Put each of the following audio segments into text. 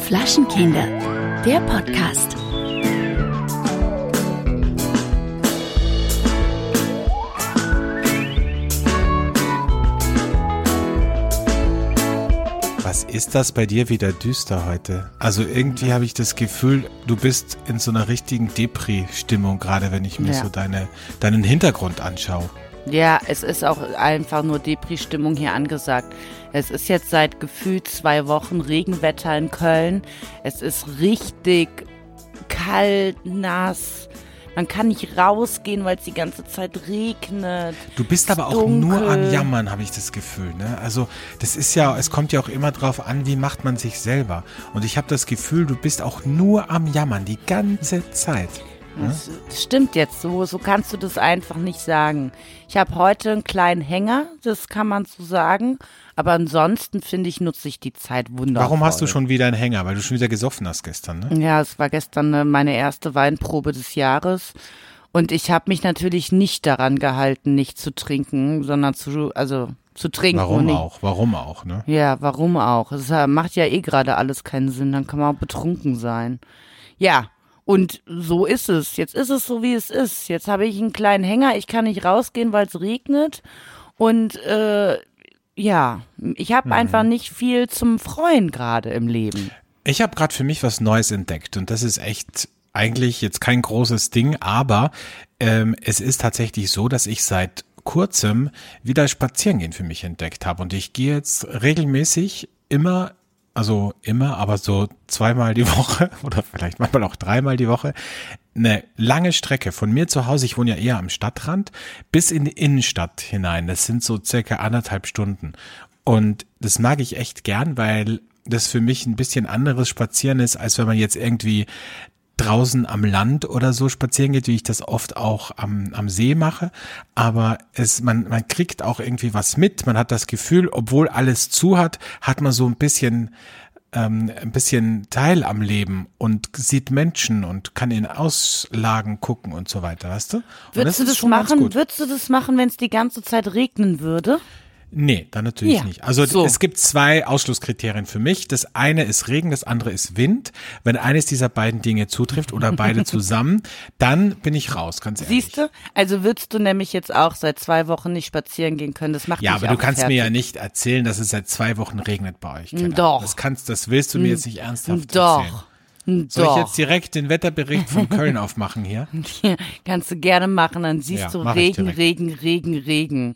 Flaschenkinder, der Podcast. Was ist das bei dir wieder düster heute? Also irgendwie habe ich das Gefühl, du bist in so einer richtigen Depri-Stimmung, gerade wenn ich mir Ja. so deine, deinen Hintergrund anschaue. Ja, es ist auch einfach nur Depri-Stimmung hier angesagt. Es ist jetzt seit gefühlt zwei Wochen Regenwetter in Köln. Es ist richtig kalt, nass. Man kann nicht rausgehen, weil es die ganze Zeit regnet. Du bist aber auch Dunkel. nur am Jammern, habe ich das Gefühl. Ne? Also das ist ja, es kommt ja auch immer drauf an, wie macht man sich selber. Und ich habe das Gefühl, du bist auch nur am Jammern die ganze Zeit. Das stimmt jetzt so, so kannst du das einfach nicht sagen. Ich habe heute einen kleinen Hänger, das kann man so sagen. Aber ansonsten finde ich, nutze ich die Zeit wundervoll. Warum hast du schon wieder einen Hänger? Weil du schon wieder gesoffen hast gestern, ne? Ja, es war gestern äh, meine erste Weinprobe des Jahres. Und ich habe mich natürlich nicht daran gehalten, nicht zu trinken, sondern zu, also zu trinken. Warum nicht, auch? Warum auch, ne? Ja, warum auch? Es äh, macht ja eh gerade alles keinen Sinn, dann kann man auch betrunken sein. Ja, und so ist es. Jetzt ist es so, wie es ist. Jetzt habe ich einen kleinen Hänger, ich kann nicht rausgehen, weil es regnet. Und äh, ja, ich habe einfach nicht viel zum Freuen gerade im Leben. Ich habe gerade für mich was Neues entdeckt und das ist echt eigentlich jetzt kein großes Ding, aber ähm, es ist tatsächlich so, dass ich seit kurzem wieder Spazierengehen für mich entdeckt habe und ich gehe jetzt regelmäßig immer, also immer, aber so zweimal die Woche oder vielleicht manchmal auch dreimal die Woche eine lange Strecke von mir zu Hause, ich wohne ja eher am Stadtrand, bis in die Innenstadt hinein. Das sind so circa anderthalb Stunden. Und das mag ich echt gern, weil das für mich ein bisschen anderes Spazieren ist, als wenn man jetzt irgendwie draußen am Land oder so spazieren geht, wie ich das oft auch am, am See mache. Aber es, man, man kriegt auch irgendwie was mit. Man hat das Gefühl, obwohl alles zu hat, hat man so ein bisschen, ähm, ein bisschen Teil am Leben und sieht Menschen und kann in Auslagen gucken und so weiter, weißt du? Würdest du das machen? Würdest du das machen, wenn es die ganze Zeit regnen würde? Nee, dann natürlich Ja, nicht. Also so. es gibt zwei Ausschlusskriterien für mich. Das eine ist Regen, das andere ist Wind. Wenn eines dieser beiden Dinge zutrifft oder beide zusammen, dann bin ich raus, ganz ehrlich. Siehst du? Also würdest du nämlich jetzt auch seit zwei Wochen nicht spazieren gehen können. Das macht Ja, aber du kannst fertig. mir ja nicht erzählen, dass es seit zwei Wochen regnet bei euch. Keller. Doch. Das kannst, das willst du mir jetzt nicht ernsthaft Doch. erzählen. Soll Doch. ich jetzt direkt den Wetterbericht von Köln aufmachen hier? Kannst du gerne machen, dann siehst Ja, du Regen, direkt. Regen, Regen, Regen,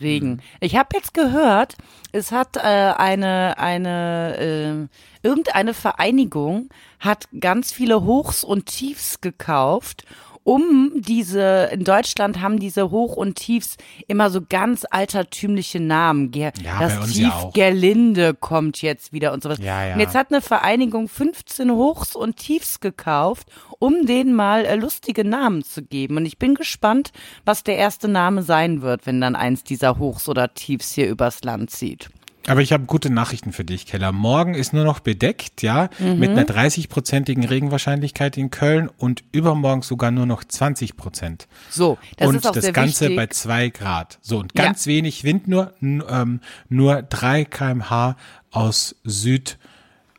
Regen. Mhm. Ich habe jetzt gehört, es hat äh, eine eine äh, irgendeine Vereinigung hat ganz viele Hochs und Tiefs gekauft. Um diese, in Deutschland haben diese Hoch und Tiefs immer so ganz altertümliche Namen. Ger Ja, das Tief ja. Gerlinde kommt jetzt wieder und sowas. Ja, ja. Und jetzt hat eine Vereinigung 15 Hochs und Tiefs gekauft, um denen mal äh, lustige Namen zu geben. Und ich bin gespannt, was der erste Name sein wird, wenn dann eins dieser Hochs oder Tiefs hier übers Land zieht. Aber ich habe gute Nachrichten für dich, Keller. Morgen ist nur noch bedeckt, ja, Mhm. mit einer 30-prozentigen Regenwahrscheinlichkeit in Köln und übermorgen sogar nur noch 20 Prozent. So, das und ist auch das sehr Ganze wichtig. bei zwei Grad. So, und Ja. ganz wenig Wind nur, ähm, nur drei kmh aus Süd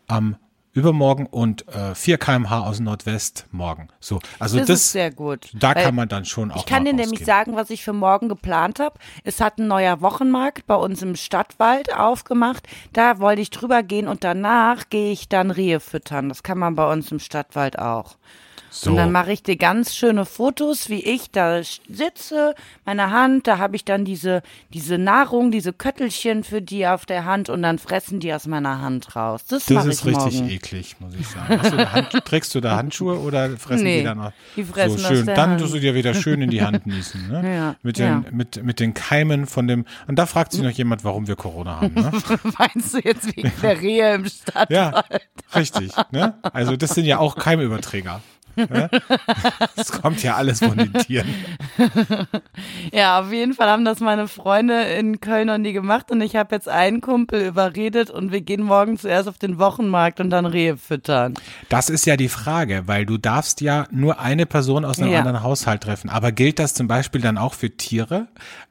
am übermorgen und äh, 4 kmh aus Nordwest morgen. So, also das, das, ist sehr gut. da kann man dann schon auch Ich kann dir nämlich rausgehen. sagen, was ich für morgen geplant habe. Es hat ein neuer Wochenmarkt bei uns im Stadtwald aufgemacht. Da wollte ich drüber gehen und danach gehe ich dann Rehe füttern. Das kann man bei uns im Stadtwald auch. So. Und dann mache ich dir ganz schöne Fotos, wie ich da sitze, meine Hand, da habe ich dann diese, diese Nahrung, diese Köttelchen für die auf der Hand und dann fressen die aus meiner Hand raus. Das, Das ist ich richtig morgen. eklig, muss ich sagen. Du Hand, trägst du da Handschuhe oder fressen Nee, die dann noch? die fressen so schön. Dann Hand. tust du dir wieder schön in die Hand niesen. Ne? Ja, mit, den, ja. mit, mit den Keimen von dem. Und da fragt sich noch jemand, warum wir Corona haben. Ne? Meinst du jetzt wegen der Rehe im Stadtwald? Ja, richtig. Ne? Also das sind ja auch Keimüberträger. Ne? Es kommt ja alles von den Tieren. Ja, auf jeden Fall haben das meine Freunde in Köln noch nie gemacht und ich habe jetzt einen Kumpel überredet und wir gehen morgen zuerst auf den Wochenmarkt und dann Rehe füttern. Das ist ja die Frage, weil du darfst ja nur eine Person aus einem Ja. anderen Haushalt treffen. Aber gilt das zum Beispiel dann auch für Tiere?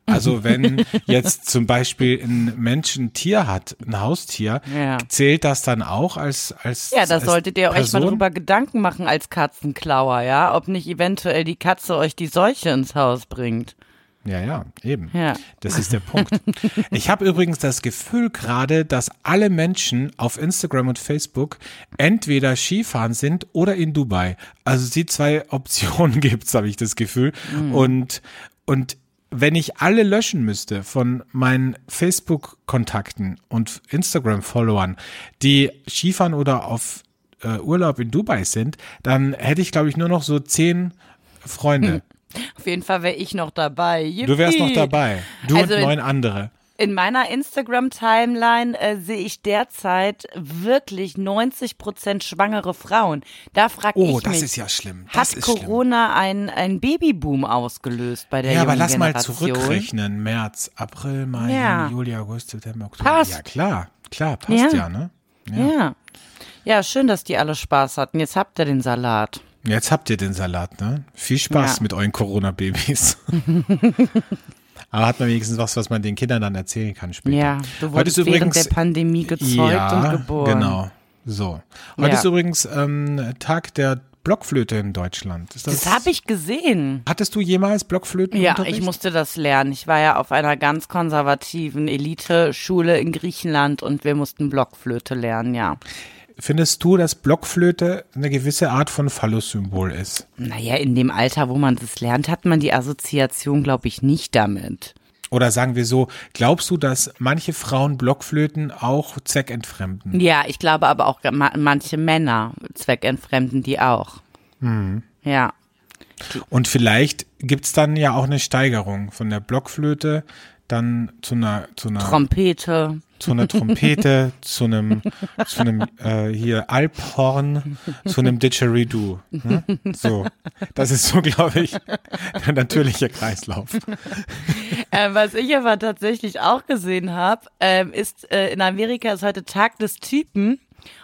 Also wenn jetzt zum Beispiel ein Mensch ein Tier hat, ein Haustier, Ja. zählt das dann auch als als Ja, da solltet ihr euch Person? mal drüber Gedanken machen als Katzenklauer, ja, ob nicht eventuell die Katze euch die Seuche ins Haus bringt. Ja, ja, eben. Ja. Das ist der Punkt. Ich habe übrigens das Gefühl gerade, dass alle Menschen auf Instagram und Facebook entweder Skifahren sind oder in Dubai. Also die zwei Optionen gibt's, habe ich das Gefühl. Und und wenn ich alle löschen müsste von meinen Facebook-Kontakten und Instagram-Followern, die Skifahren oder auf äh, Urlaub in Dubai sind, dann hätte ich, glaube ich, nur noch so zehn Freunde. Auf jeden Fall wäre ich noch dabei. Du wärst noch Yippie. dabei. Du Also und neun andere. In meiner Instagram-Timeline äh, sehe ich derzeit wirklich 90% schwangere Frauen. Da frage Oh, ich das mich, ist ja schlimm. Das hat schlimm. Corona einen, Babyboom ausgelöst bei der Ja, aber lass mal Generation? zurückrechnen. März, April, Mai, Ja. Juli, August, September, Oktober. Passt. Ja, klar. Klar, passt ja, Ja. ne? Ja. ja, schön, dass die alle Spaß hatten. Jetzt habt ihr den Salat. Jetzt habt ihr den Salat, ne? Viel Spaß Ja. mit euren Corona-Babys. Aber hat man wenigstens was, was man den Kindern dann erzählen kann später. Ja, du Heute wurdest ist während übrigens, der Pandemie gezeugt ja, und geboren. genau. So. Heute Ja. ist übrigens ähm, Tag der Blockflöte in Deutschland. Ist das, Das habe ich gesehen. Hattest du jemals Blockflöten? Ja, ich musste das lernen. Ich war ja auf einer ganz konservativen Elite-Schule in Griechenland und wir mussten Blockflöte lernen, ja. Findest du, dass Blockflöte eine gewisse Art von Phallus-Symbol ist? Naja, in dem Alter, wo man das lernt, hat man die Assoziation, glaube ich, nicht damit. Oder sagen wir so, glaubst du, dass manche Frauen Blockflöten auch zweckentfremden? Ja, ich glaube aber auch ma manche Männer zweckentfremden die auch. Mhm. Ja. Und vielleicht gibt's dann ja auch eine Steigerung von der Blockflöte dann zu einer, zu einer, Trompete. zu einer Trompete, zu einem, zu einem äh, hier Alphorn, zu einem Didgeridoo. Ne? So, das ist so, glaube ich, der natürliche Kreislauf. Äh, was ich aber tatsächlich auch gesehen habe, ähm, ist äh, in Amerika ist heute Tag des Typen.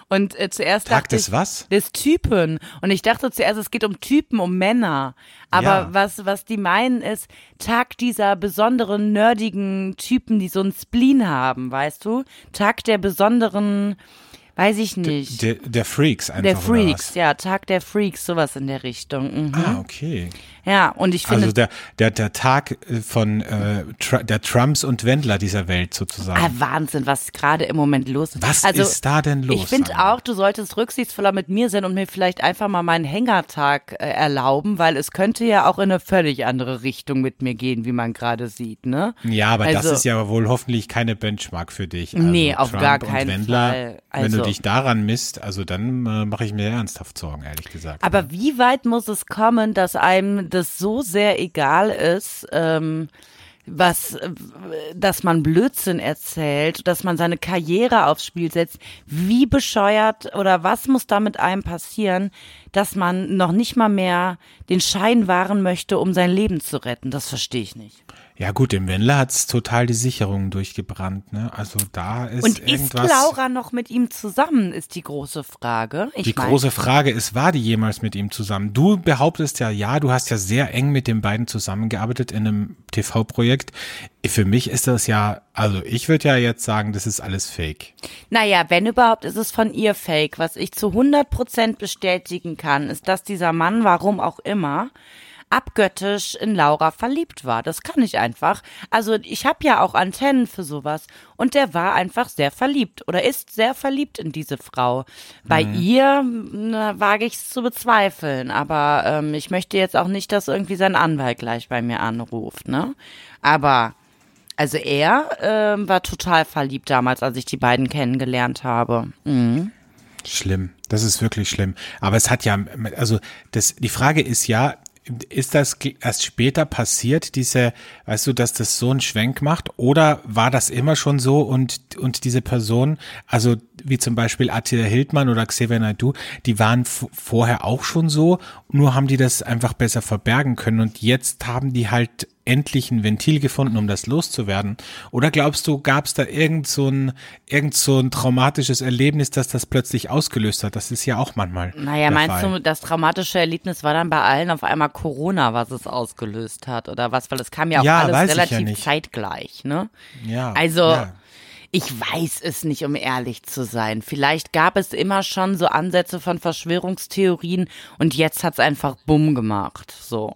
Und äh, zuerst Tag dachte des ich, was? Des Typen. Und ich dachte zuerst, es geht um Typen, um Männer. Aber Ja. was, was die meinen ist, Tag dieser besonderen, nerdigen Typen, die so ein Spleen haben, weißt du? Tag der besonderen, weiß ich nicht. Der, der Freaks einfach. der Freaks, was? ja, Tag der Freaks, sowas in der Richtung. Mhm. Ah, okay. Ja, und ich finde, Also der, der, der Tag äh, von äh, der Trumps und Wendler dieser Welt sozusagen. Ah, Wahnsinn, was gerade im Moment los ist. Was also, ist da denn los? Ich finde auch, du solltest rücksichtsvoller mit mir sein und mir vielleicht einfach mal meinen Hängertag äh, erlauben, weil es könnte ja auch in eine völlig andere Richtung mit mir gehen, wie man gerade sieht, ne? Ja, aber das Also- ist ja wohl hoffentlich keine Benchmark für dich. Also Nee, auf Trump gar und keinen Wendler, Fall. wenn du Also- dich daran misst, also dann äh, mache ich mir ernsthaft Sorgen, ehrlich gesagt. Aber wie weit muss es kommen, dass einem das so sehr egal ist, ähm, was, dass man Blödsinn erzählt, dass man seine Karriere aufs Spiel setzt? Wie bescheuert oder was muss da mit einem passieren, dass man noch nicht mal mehr den Schein wahren möchte, um sein Leben zu retten? Das verstehe ich nicht. ja gut, dem Wendler hat's total die Sicherungen durchgebrannt. Ne? Also da ist Und ist irgendwas. Laura noch mit ihm zusammen, ist die große Frage. Ich die mein- große Frage ist, war die jemals mit ihm zusammen? Du behauptest ja, ja, du hast ja sehr eng mit den beiden zusammengearbeitet in einem TV-Projekt. Für mich ist das ja, also ich würde ja jetzt sagen, das ist alles Fake. Naja, wenn überhaupt, ist es von ihr fake. Was ich zu 100% bestätigen kann, ist, dass dieser Mann, warum auch immer, abgöttisch in Laura verliebt war. Das kann ich einfach. Also ich habe ja auch Antennen für sowas. Und der war einfach sehr verliebt oder ist sehr verliebt in diese Frau. Bei ihr na, wage ich es zu bezweifeln. Aber ähm, ich möchte jetzt auch nicht, dass irgendwie sein Anwalt gleich bei mir anruft. Ne? Aber also er ähm, war total verliebt damals, als ich die beiden kennengelernt habe. Schlimm. Das ist wirklich schlimm. Aber es hat ja, also das, die Frage ist ja, ist das erst später passiert, diese, weißt du, dass das so einen Schwenk macht? Oder war das immer schon so und, und diese Person, also wie zum Beispiel Attila Hildmann oder Xavier Naidoo, die waren vorher auch schon so, nur haben die das einfach besser verbergen können und jetzt haben die halt endlich ein Ventil gefunden, um das loszuwerden? Oder glaubst du, gab es da irgend so, ein, irgend so ein traumatisches Erlebnis, das das plötzlich ausgelöst hat? Das ist ja auch manchmal. Naja, meinst Fall. du, das traumatische Erlebnis war dann bei allen auf einmal Corona, was es ausgelöst hat? Oder was? Weil es kam ja auch ja, alles relativ ja zeitgleich, ne? Ja. Also. Ja. Ich weiß es nicht, um ehrlich zu sein. Vielleicht gab es immer schon so Ansätze von Verschwörungstheorien und jetzt hat es einfach Bumm gemacht. So.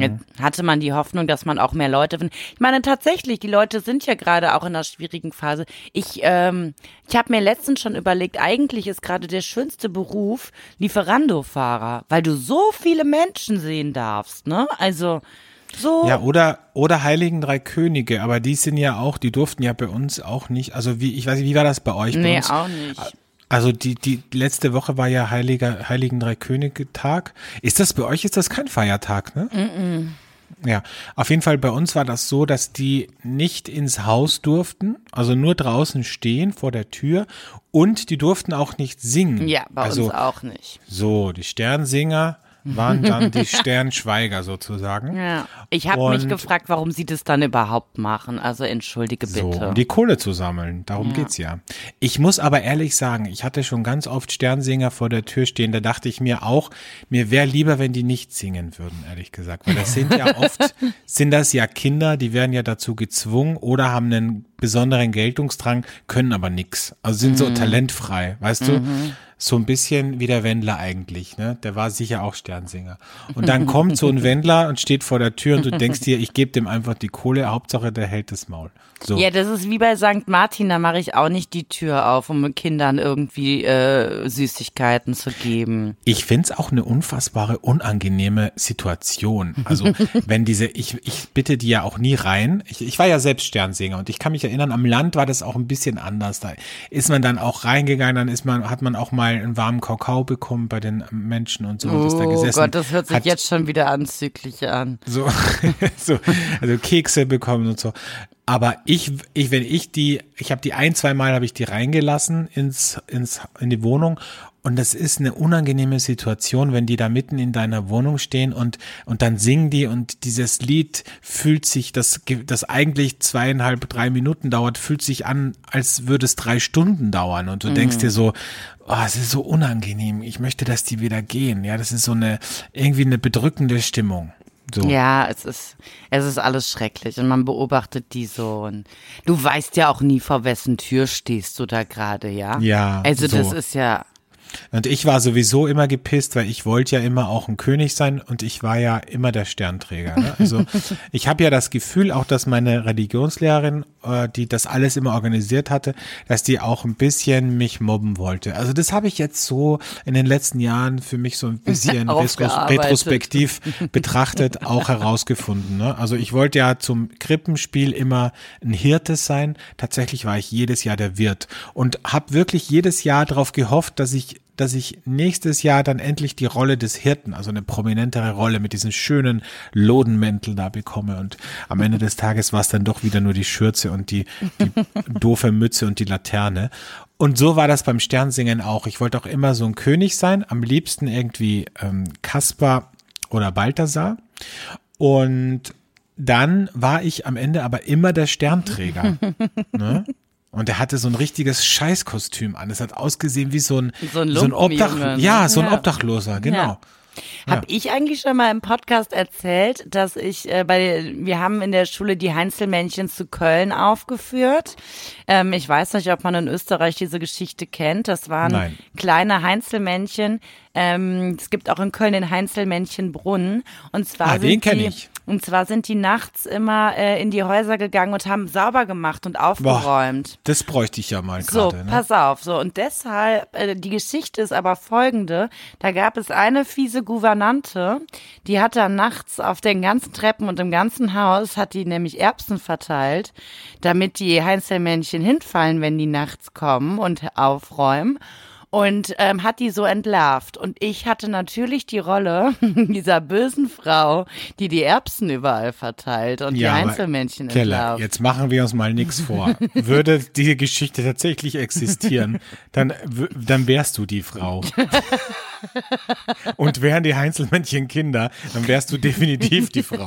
Jetzt hatte man die Hoffnung, dass man auch mehr Leute findet. Ich meine tatsächlich, die Leute sind ja gerade auch in einer schwierigen Phase. Ich, ähm, ich habe mir letztens schon überlegt, eigentlich ist gerade der schönste Beruf Lieferando-Fahrer, weil du so viele Menschen sehen darfst, ne? Also so. Ja, oder, oder Heiligen Drei Könige, aber die sind ja auch, die durften ja bei uns auch nicht. Also wie, ich weiß nicht, wie war das bei euch? Bei nee, uns? auch nicht. Also die, die letzte Woche war ja Heiliger, Heiligen Drei Könige Tag. Ist das bei euch, ist das kein Feiertag, ne? Mm -mm. Ja, auf jeden Fall bei uns war das so, dass die nicht ins Haus durften, also nur draußen stehen vor der Tür und die durften auch nicht singen. Ja, bei also, uns auch nicht. So, die Sternsinger waren dann die Sternschweiger sozusagen. Ja. Ich habe mich gefragt, warum sie das dann überhaupt machen. Also entschuldige bitte. So, um die Kohle zu sammeln. Darum ja. geht's ja. Ich muss aber ehrlich sagen, ich hatte schon ganz oft Sternsinger vor der Tür stehen. Da dachte ich mir auch, mir wäre lieber, wenn die nicht singen würden, ehrlich gesagt. Weil das sind ja oft, sind das ja Kinder, die werden ja dazu gezwungen oder haben einen besonderen Geltungsdrang, können aber nix. Also sind so mhm. talentfrei, weißt du? So ein bisschen wie der Wendler eigentlich, ne? Der war sicher auch Sternsinger. Und dann kommt so ein Wendler und steht vor der Tür und du denkst dir, ich gebe dem einfach die Kohle, Hauptsache der hält das Maul. So. Ja, das ist wie bei St. Martin, da mache ich auch nicht die Tür auf, um Kindern irgendwie äh, Süßigkeiten zu geben. Ich find's auch eine unfassbare, unangenehme Situation. Also wenn diese, ich, ich bitte die ja auch nie rein. Ich, ich war ja selbst Sternsinger und ich kann mich erinnern, am Land war das auch ein bisschen anders. Da ist man dann auch reingegangen, dann ist man, hat man auch mal einen warmen Kakao bekommen bei den Menschen und so. Oh und ist da gesessen, Gott, das hört sich hat, jetzt schon wieder anzüglich an. So, so, also Kekse bekommen und so. Aber ich, ich, wenn ich die, ich habe die ein, zwei Mal habe ich die reingelassen ins, ins, in die Wohnung und das ist eine unangenehme Situation, wenn die da mitten in deiner Wohnung stehen und, und dann singen die und dieses Lied fühlt sich, das, das eigentlich zweieinhalb, drei Minuten dauert, fühlt sich an, als würde es drei Stunden dauern und du mhm. denkst dir so, oh, es ist so unangenehm, ich möchte, dass die wieder gehen. Ja, das ist so eine, irgendwie eine bedrückende Stimmung. So. Ja, es ist, es ist alles schrecklich und man beobachtet die so und du weißt ja auch nie, vor wessen Tür stehst du da gerade, ja? Ja. Also so. das ist ja, und ich war sowieso immer gepisst, weil ich wollte ja immer auch ein König sein und ich war ja immer der Sternträger. Ne? Also ich habe ja das Gefühl, auch dass meine Religionslehrerin, äh, die das alles immer organisiert hatte, dass die auch ein bisschen mich mobben wollte. Also das habe ich jetzt so in den letzten Jahren für mich so ein bisschen retrospektiv betrachtet auch herausgefunden. Ne? Also ich wollte ja zum Krippenspiel immer ein Hirte sein. Tatsächlich war ich jedes Jahr der Wirt und habe wirklich jedes Jahr darauf gehofft, dass ich dass ich nächstes Jahr dann endlich die Rolle des Hirten, also eine prominentere Rolle mit diesen schönen Lodenmäntel da bekomme. Und am Ende des Tages war es dann doch wieder nur die Schürze und die, die doofe Mütze und die Laterne. Und so war das beim Sternsingen auch. Ich wollte auch immer so ein König sein, am liebsten irgendwie ähm, Kaspar oder Balthasar. Und dann war ich am Ende aber immer der Sternträger. ne? Und er hatte so ein richtiges Scheißkostüm an. Es hat ausgesehen wie so ein, so ein, so ein Obdach, ja, so ein ja. Obdachloser, genau. Ja. Habe ich eigentlich schon mal im Podcast erzählt, dass ich äh, bei wir haben in der Schule die Heinzelmännchen zu Köln aufgeführt. Ähm, ich weiß nicht, ob man in Österreich diese Geschichte kennt. Das waren Nein. kleine Heinzelmännchen. Ähm, es gibt auch in Köln den Heinzelmännchenbrunnen. Und zwar ah, den kenne ich. Und zwar sind die nachts immer äh, in die Häuser gegangen und haben sauber gemacht und aufgeräumt. Boah, das bräuchte ich ja mal gerade. So, ne? pass auf. So, und deshalb, äh, die Geschichte ist aber folgende. Da gab es eine fiese Gouvernante, die hat dann nachts auf den ganzen Treppen und im ganzen Haus, hat die nämlich Erbsen verteilt, damit die Heinzelmännchen hinfallen, wenn die nachts kommen und aufräumen. Und ähm, hat die so entlarvt. Und ich hatte natürlich die Rolle dieser bösen Frau, die die Erbsen überall verteilt und Ja, die Einzelmännchen Keller, entlarvt. jetzt machen wir uns mal nichts vor. Würde die Geschichte tatsächlich existieren, dann, dann wärst du die Frau. Und wären die Heinzelmännchen Kinder, dann wärst du definitiv die Frau.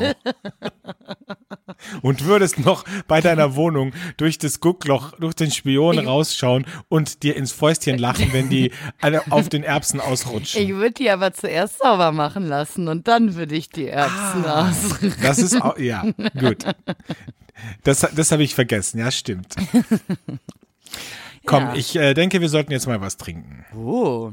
Und würdest noch bei deiner Wohnung durch das Guckloch, durch den Spion rausschauen und dir ins Fäustchen lachen, wenn die alle auf den Erbsen ausrutschen. Ich würde die aber zuerst sauber machen lassen und dann würde ich die Erbsen Ah. aus. Das ist auch, ja, gut. Das, das habe ich vergessen, ja, stimmt. Komm, Ja. ich äh, denke, wir sollten jetzt mal was trinken. Oh.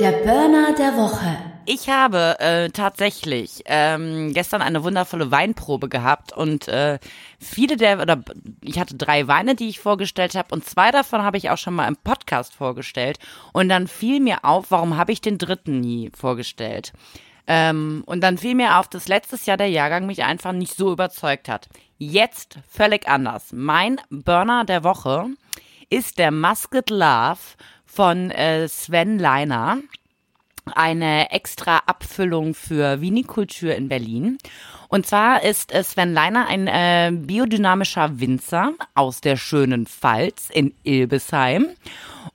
Der Burner der Woche. Ich habe äh, tatsächlich ähm, gestern eine wundervolle Weinprobe gehabt und äh, viele der oder ich hatte drei Weine, die ich vorgestellt habe und zwei davon habe ich auch schon mal im Podcast vorgestellt und dann fiel mir auf, warum habe ich den dritten nie vorgestellt? Ähm, und dann fiel mir auf, dass letztes Jahr der Jahrgang mich einfach nicht so überzeugt hat. Jetzt völlig anders. Mein Burner der Woche ist der Musket Love von äh, Sven Leiner eine extra Abfüllung für Vinikultur in Berlin. Und zwar ist Sven Leiner ein äh, biodynamischer Winzer aus der schönen Pfalz in Ilbesheim.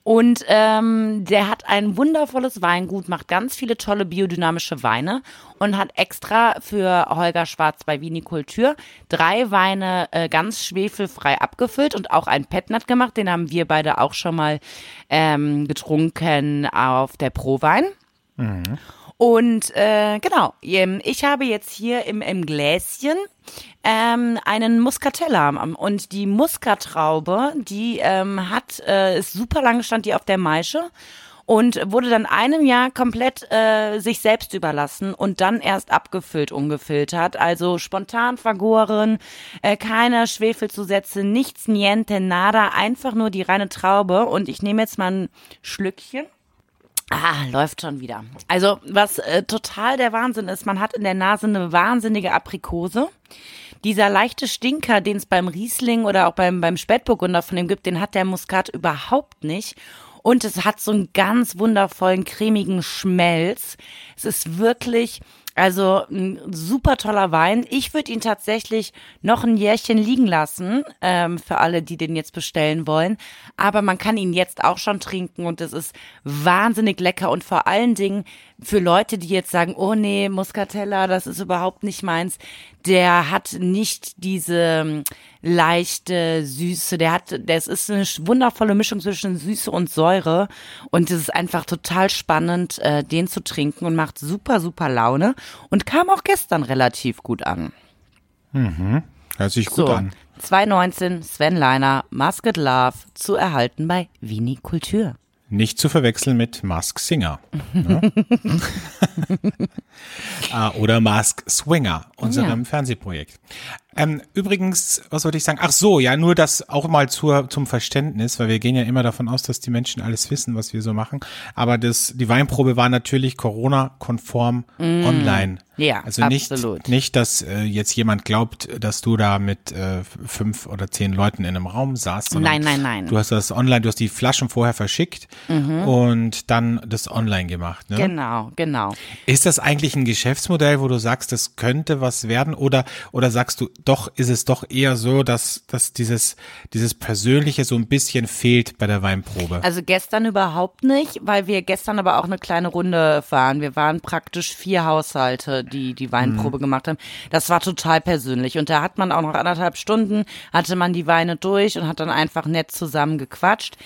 Und ähm, der hat ein wundervolles Weingut, macht ganz viele tolle biodynamische Weine und hat extra für Holger Schwarz bei Vinikultur drei Weine äh, ganz schwefelfrei abgefüllt und auch ein Petnat gemacht. Den haben wir beide auch schon mal ähm, getrunken auf der Prowein. Und äh, genau, ähm, ich habe jetzt hier im, im Gläschen ähm, einen Muscatella und die Muskatraube, die ähm, hat äh, ist super lange stand die auf der Maische und wurde dann einem Jahr komplett äh, sich selbst überlassen und dann erst abgefüllt, ungefiltert. Also spontan vergoren, äh, keine Schwefelzusätze, nichts, niente, nada, einfach nur die reine Traube. Und ich nehme jetzt mal ein Schlückchen. Ah, läuft schon wieder. Also, was äh, total der Wahnsinn ist, man hat in der Nase eine wahnsinnige Aprikose. Dieser leichte Stinker, den es beim Riesling oder auch beim, beim Spätburgunder von dem gibt, den hat der Muskat überhaupt nicht. Und es hat so einen ganz wundervollen, cremigen Schmelz. Es ist wirklich, also ein super toller Wein. Ich würde ihn tatsächlich noch ein Jährchen liegen lassen, ähm, für alle, die den jetzt bestellen wollen. Aber man kann ihn jetzt auch schon trinken und es ist wahnsinnig lecker und vor allen Dingen für Leute, die jetzt sagen, oh nee, Muscatella, das ist überhaupt nicht meins, der hat nicht diese ähm, leichte Süße, der hat, das ist eine wundervolle Mischung zwischen Süße und Säure und es ist einfach total spannend, äh, den zu trinken und macht super, super Laune und kam auch gestern relativ gut an. Hört sich gut so, an. 2019 Sven Leiner, Musket Love zu erhalten bei Vinikultur. Nicht zu verwechseln mit Mask Singer. Ne? Ah, Oder Mask Swinger, unserem Ja. Fernsehprojekt. Ähm, übrigens, was wollte ich sagen? Ach so, ja, nur das auch mal zur, zum Verständnis, weil wir gehen ja immer davon aus, dass die Menschen alles wissen, was wir so machen. Aber das, die Weinprobe war natürlich Corona-konform online. Mm. Ja, also nicht, absolut. nicht, dass äh, jetzt jemand glaubt, dass du da mit äh, fünf oder zehn Leuten in einem Raum saßt. Nein, nein, nein. Du hast das online, du hast die Flaschen vorher verschickt und dann das online gemacht. Ne? Genau, genau. Ist das eigentlich ein Geschäftsmodell, wo du sagst, das könnte was werden oder oder sagst du, doch ist es doch eher so, dass dass dieses dieses persönliche so ein bisschen fehlt bei der Weinprobe? Also gestern überhaupt nicht, weil wir gestern aber auch eine kleine Runde waren. Wir waren praktisch vier Haushalte, die die Weinprobe Mhm. gemacht haben. Das war total persönlich. Und da hat man auch noch anderthalb Stunden, hatte man die Weine durch und hat dann einfach nett zusammen gequatscht.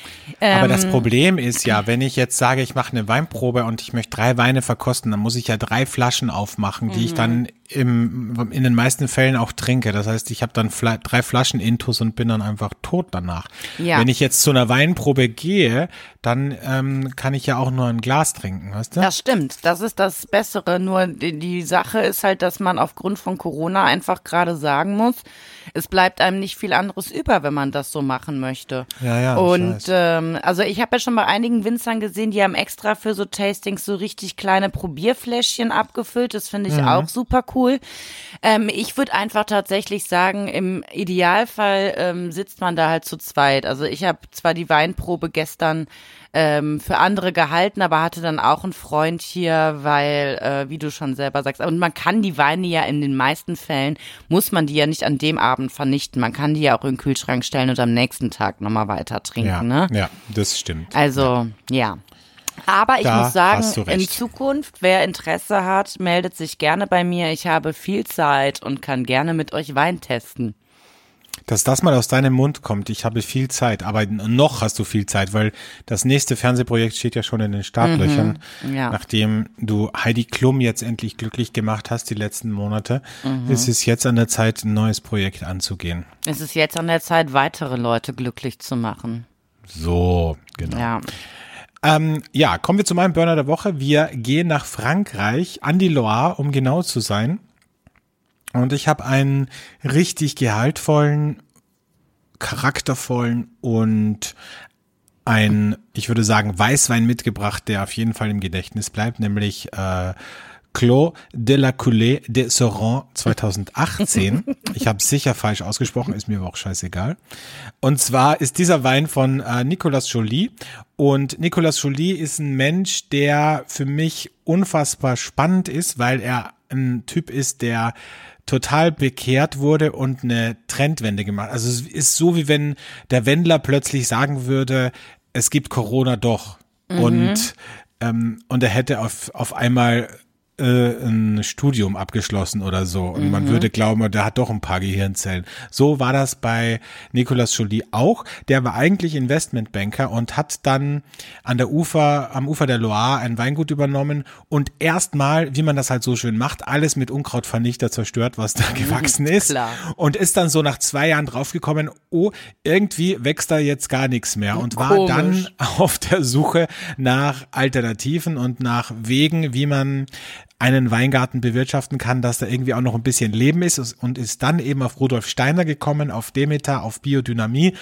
Aber Ähm, das Problem ist ja, wenn ich jetzt sage, ich mache eine Weinprobe und ich möchte drei Weine verkosten, dann muss ich ja drei Flaschen aufmachen, die Mhm. ich dann im, in den meisten Fällen auch trinke. Das heißt, ich habe dann Fla drei Flaschen Intus und bin dann einfach tot danach. Ja. Wenn ich jetzt zu einer Weinprobe gehe, dann ähm, kann ich ja auch nur ein Glas trinken, weißt du? Das stimmt, das ist das Bessere. Nur die, die Sache ist halt, dass man aufgrund von Corona einfach gerade sagen muss, es bleibt einem nicht viel anderes über, wenn man das so machen möchte. Ja, ja, Und ähm, also ich habe ja schon bei einigen Winzern gesehen, die haben extra für so Tastings so richtig kleine Probierfläschchen abgefüllt. Das finde ich Mhm. auch super cool. Ähm, ich würde einfach tatsächlich sagen, im Idealfall ähm, sitzt man da halt zu zweit. Also ich habe zwar die Weinprobe gestern ähm, für andere gehalten, aber hatte dann auch einen Freund hier, weil, äh, wie du schon selber sagst, und man kann die Weine ja in den meisten Fällen, muss man die ja nicht an dem Abend vernichten. Man kann die ja auch in den Kühlschrank stellen und am nächsten Tag nochmal weiter trinken. Ja, ne? ja, das stimmt. Also, ja. Aber ich Da muss sagen, in. Zukunft, wer Interesse hat, meldet sich gerne bei mir. Ich habe viel Zeit und kann gerne mit euch Wein testen. Dass das mal aus deinem Mund kommt, ich habe viel Zeit, aber noch hast du viel Zeit, weil das nächste Fernsehprojekt steht ja schon in den Startlöchern, Mhm, ja. nachdem du Heidi Klum jetzt endlich glücklich gemacht hast die letzten Monate, Mhm. ist es jetzt an der Zeit, ein neues Projekt anzugehen. Es ist jetzt an der Zeit, weitere Leute glücklich zu machen. So, genau. Ja. Ähm, ja, kommen wir zu meinem Burner der Woche. Wir gehen nach Frankreich, an die Loire, um genau zu sein. Und ich habe einen richtig gehaltvollen, charaktervollen und ein, ich würde sagen, Weißwein mitgebracht, der auf jeden Fall im Gedächtnis bleibt, nämlich äh, Clos de la Coulée de Soran 2018. Ich habe sicher falsch ausgesprochen, ist mir aber auch scheißegal. Und zwar ist dieser Wein von äh, Nicolas Joly. Und Nicolas Joly ist ein Mensch, der für mich unfassbar spannend ist, weil er ein Typ ist, der total bekehrt wurde und eine Trendwende gemacht. Also es ist so, wie wenn der Wendler plötzlich sagen würde, es gibt Corona doch. Und, ähm, und er hätte auf, auf einmal ein Studium abgeschlossen oder so und man würde glauben, der hat doch ein paar Gehirnzellen. So war das bei Nicolas Joly auch. Der war eigentlich Investmentbanker und hat dann an der Ufer, am Ufer der Loire ein Weingut übernommen und erstmal, wie man das halt so schön macht, alles mit Unkrautvernichter zerstört, was da gewachsen ist. Klar. Und ist dann so nach zwei Jahren draufgekommen, oh, irgendwie wächst da jetzt gar nichts mehr und war Komisch. dann auf der Suche nach Alternativen und nach Wegen, wie man einen Weingarten bewirtschaften kann, dass da irgendwie auch noch ein bisschen Leben ist und ist dann eben auf Rudolf Steiner gekommen, auf Demeter, auf Biodynamie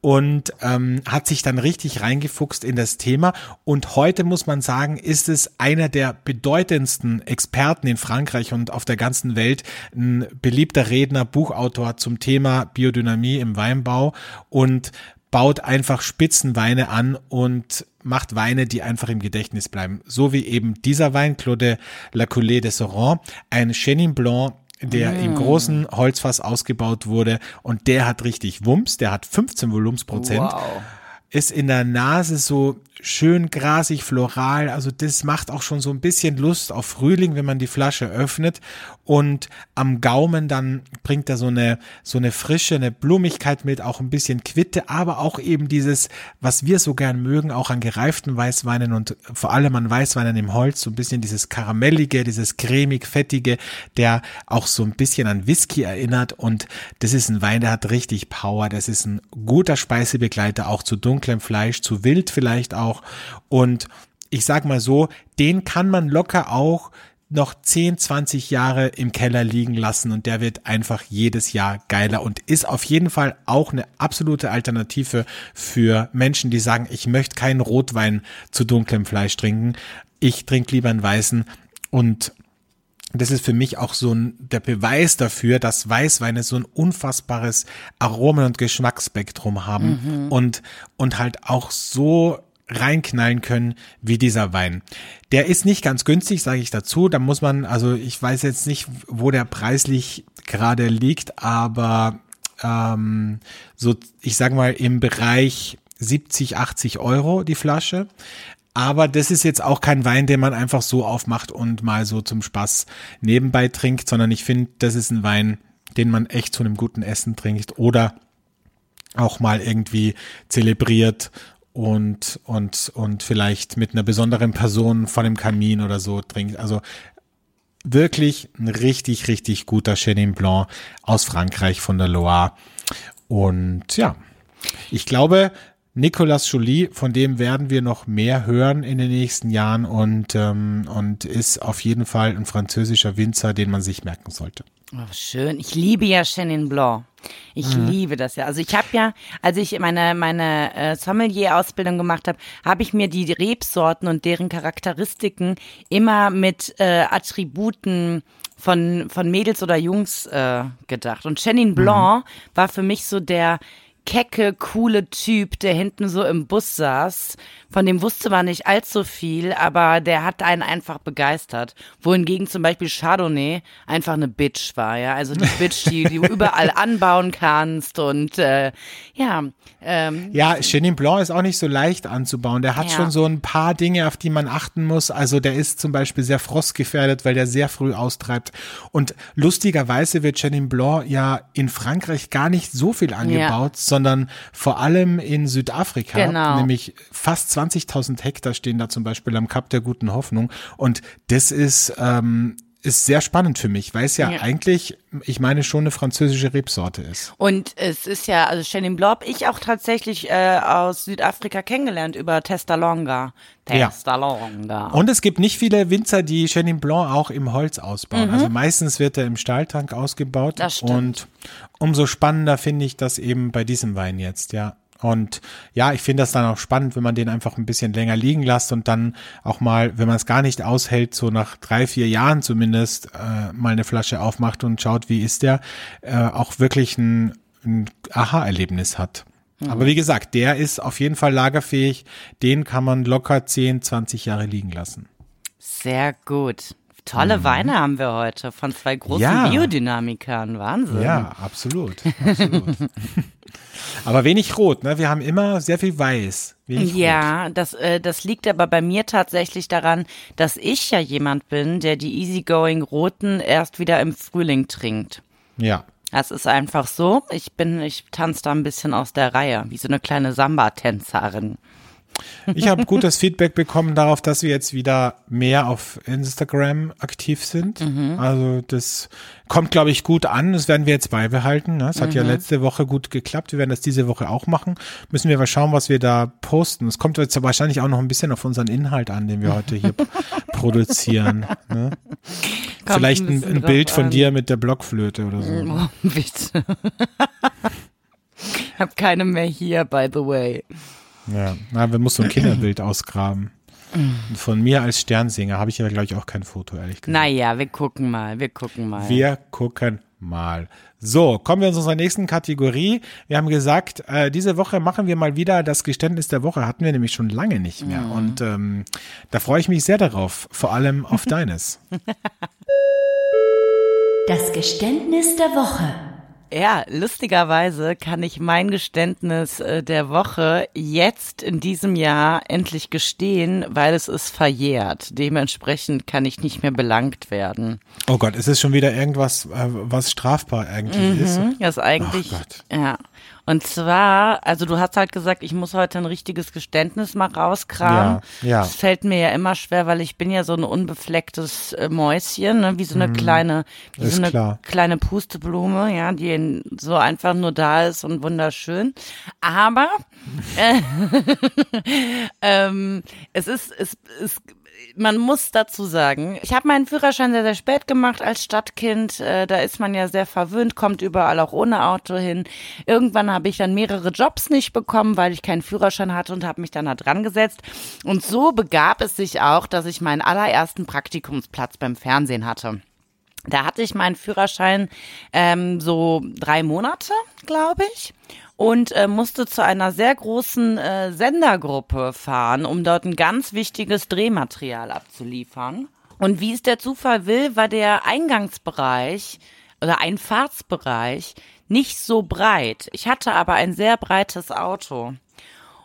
und ähm, hat sich dann richtig reingefuchst in das Thema. Und heute muss man sagen, ist es einer der bedeutendsten Experten in Frankreich und auf der ganzen Welt, ein beliebter Redner, Buchautor zum Thema Biodynamie im Weinbau und baut einfach Spitzenweine an und macht Weine, die einfach im Gedächtnis bleiben. So wie eben dieser Wein, Claude La Coulée de Soran, ein Chenin Blanc, der im großen Holzfass ausgebaut wurde und der hat richtig Wumms, der hat 15 Volumensprozent Wow. Ist in der Nase so schön grasig, floral. Also das macht auch schon so ein bisschen Lust auf Frühling, wenn man die Flasche öffnet. Und am Gaumen dann bringt er so eine, so eine Frische, eine Blumigkeit mit, auch ein bisschen Quitte, aber auch eben dieses, was wir so gern mögen, auch an gereiften Weißweinen und vor allem an Weißweinen im Holz, so ein bisschen dieses Karamellige, dieses cremig-fettige, der auch so ein bisschen an Whisky erinnert. Und das ist ein Wein, der hat richtig Power. Das ist ein guter Speisebegleiter, auch zu dunklem Fleisch, zu wild vielleicht auch. Und ich sag mal so, den kann man locker auch noch 10, 20 Jahre im Keller liegen lassen und der wird einfach jedes Jahr geiler und ist auf jeden Fall auch eine absolute Alternative für Menschen, die sagen, ich möchte keinen Rotwein zu dunklem Fleisch trinken. Ich trinke lieber einen weißen und das ist für mich auch so ein, der Beweis dafür, dass Weißweine so ein unfassbares Aromen- und Geschmacksspektrum haben und, und halt auch so reinknallen können wie dieser Wein. Der ist nicht ganz günstig, sage ich dazu. Da muss man, also ich weiß jetzt nicht, wo der preislich gerade liegt, aber ähm, so, ich sag mal, im Bereich 70, 80 Euro die Flasche. Aber das ist jetzt auch kein Wein, den man einfach so aufmacht und mal so zum Spaß nebenbei trinkt, sondern ich finde, das ist ein Wein, den man echt zu einem guten Essen trinkt oder auch mal irgendwie zelebriert und, und, und vielleicht mit einer besonderen Person vor dem Kamin oder so trinkt. Also wirklich ein richtig, richtig guter Chenin Blanc aus Frankreich von der Loire. Und ja, ich glaube, Nicolas Joly, von dem werden wir noch mehr hören in den nächsten Jahren und, ähm, und ist auf jeden Fall ein französischer Winzer, den man sich merken sollte. Oh, schön. Ich liebe ja Chenin Blanc. Ich liebe das ja. Also ich habe ja, als ich meine meine äh, Sommelier-Ausbildung gemacht habe, habe ich mir die Rebsorten und deren Charakteristiken immer mit äh, Attributen von von Mädels oder Jungs äh, gedacht. Und Chenin Blanc war für mich so der kecke, coole Typ, der hinten so im Bus saß. Von dem wusste man nicht allzu viel, aber der hat einen einfach begeistert. Wohingegen zum Beispiel Chardonnay einfach eine Bitch war, ja. Also die Bitch, die, die du überall anbauen kannst und äh, ja. Ähm, Ja, Chenin Blanc ist auch nicht so leicht anzubauen. Der hat Ja. schon so ein paar Dinge, auf die man achten muss. Also der ist zum Beispiel sehr frostgefährdet, weil der sehr früh austreibt. Und lustigerweise wird Chenin Blanc ja in Frankreich gar nicht so viel angebaut, sondern vor allem in Südafrika. Genau. Nämlich fast 20.000 Hektar stehen da zum Beispiel am Kap der Guten Hoffnung. Und das ist, ähm, ist sehr spannend für mich, weil es ja, Ja. eigentlich, ich meine, schon eine französische Rebsorte ist. Und es ist ja, also Chenin Blanc, hab ich auch tatsächlich äh, aus Südafrika kennengelernt über Testalonga. Ja. Testalonga. Und es gibt nicht viele Winzer, die Chenin Blanc auch im Holz ausbauen. Mhm. Also meistens wird er im Stahltank ausgebaut. Das stimmt. Und umso spannender finde ich das eben bei diesem Wein jetzt, ja. Und ja, ich finde das dann auch spannend, wenn man den einfach ein bisschen länger liegen lässt und dann auch mal, wenn man es gar nicht aushält, so nach drei, vier Jahren zumindest äh, mal eine Flasche aufmacht und schaut, wie ist der, äh, auch wirklich ein, ein Aha-Erlebnis hat. Mhm. Aber wie gesagt, der ist auf jeden Fall lagerfähig. Den kann man locker 10, 20 Jahre liegen lassen. Sehr gut. Tolle Weine haben wir heute von zwei großen Mhm. Ja. Biodynamikern. Wahnsinn. Ja, absolut. absolut. Aber wenig rot, ne? Wir haben immer sehr viel weiß. Wenig Rot. Ja, das, äh, das liegt aber bei mir tatsächlich daran, dass ich ja jemand bin, der die easygoing Roten erst wieder im Frühling trinkt. Ja. Das ist einfach so. Ich bin, ich tanze da ein bisschen aus der Reihe, wie so eine kleine Samba-Tänzerin. Ich habe gutes Feedback bekommen darauf, dass wir jetzt wieder mehr auf Instagram aktiv sind. Mhm. Also das kommt, glaube ich, gut an. Das werden wir jetzt beibehalten. Ne? Es hat Mhm. ja letzte Woche gut geklappt. Wir werden das diese Woche auch machen. Müssen wir mal schauen, was wir da posten. Es kommt jetzt wahrscheinlich auch noch ein bisschen auf unseren Inhalt an, den wir heute hier produzieren. Ne? Vielleicht ein ein, Bild von an. dir mit der Blockflöte oder so. Oh, bitte. ich habe keine mehr hier, by the way. Ja, na, wir müssen so ein Kinderbild ausgraben. Von mir als Sternsinger habe ich aber, glaube ich, auch kein Foto, ehrlich gesagt. Naja, wir gucken mal, wir gucken mal. Wir gucken mal. So, kommen wir zu unserer nächsten Kategorie. Wir haben gesagt, äh, diese Woche machen wir mal wieder das Geständnis der Woche. Hatten wir nämlich schon lange nicht mehr. Mhm. Und ähm, da freue ich mich sehr darauf. Vor allem auf deines. Das Geständnis der Woche. Ja, lustigerweise kann ich mein Geständnis äh, der Woche jetzt in diesem Jahr endlich gestehen, weil es ist verjährt. Dementsprechend kann ich nicht mehr belangt werden. Oh Gott, ist es schon wieder irgendwas, äh, was strafbar eigentlich ist? Hm, Das ist eigentlich, Ach Gott. ja. Und zwar, also du hast halt gesagt, ich muss heute ein richtiges Geständnis mal rauskramen. Ja, ja. Das fällt mir ja immer schwer, weil ich bin ja so ein unbeflecktes äh, Mäuschen, ne? wie so eine kleine, wie so eine klar. kleine Pusteblume, ja, die so einfach nur da ist und wunderschön. Aber äh, ähm, es ist, es, es, man muss dazu sagen, ich habe meinen Führerschein sehr, sehr spät gemacht als Stadtkind. Äh, da ist man ja sehr verwöhnt, kommt überall auch ohne Auto hin. Irgendwann habe ich dann mehrere Jobs nicht bekommen, weil ich keinen Führerschein hatte und habe mich dann da dran gesetzt. Und so begab es sich auch, dass ich meinen allerersten Praktikumsplatz beim Fernsehen hatte. Da hatte ich meinen Führerschein ähm, so drei Monate, glaube ich, und äh, musste zu einer sehr großen äh, Sendergruppe fahren, um dort ein ganz wichtiges Drehmaterial abzuliefern. Und wie es der Zufall will, war der Eingangsbereich oder Einfahrtsbereich nicht so breit. Ich hatte aber ein sehr breites Auto.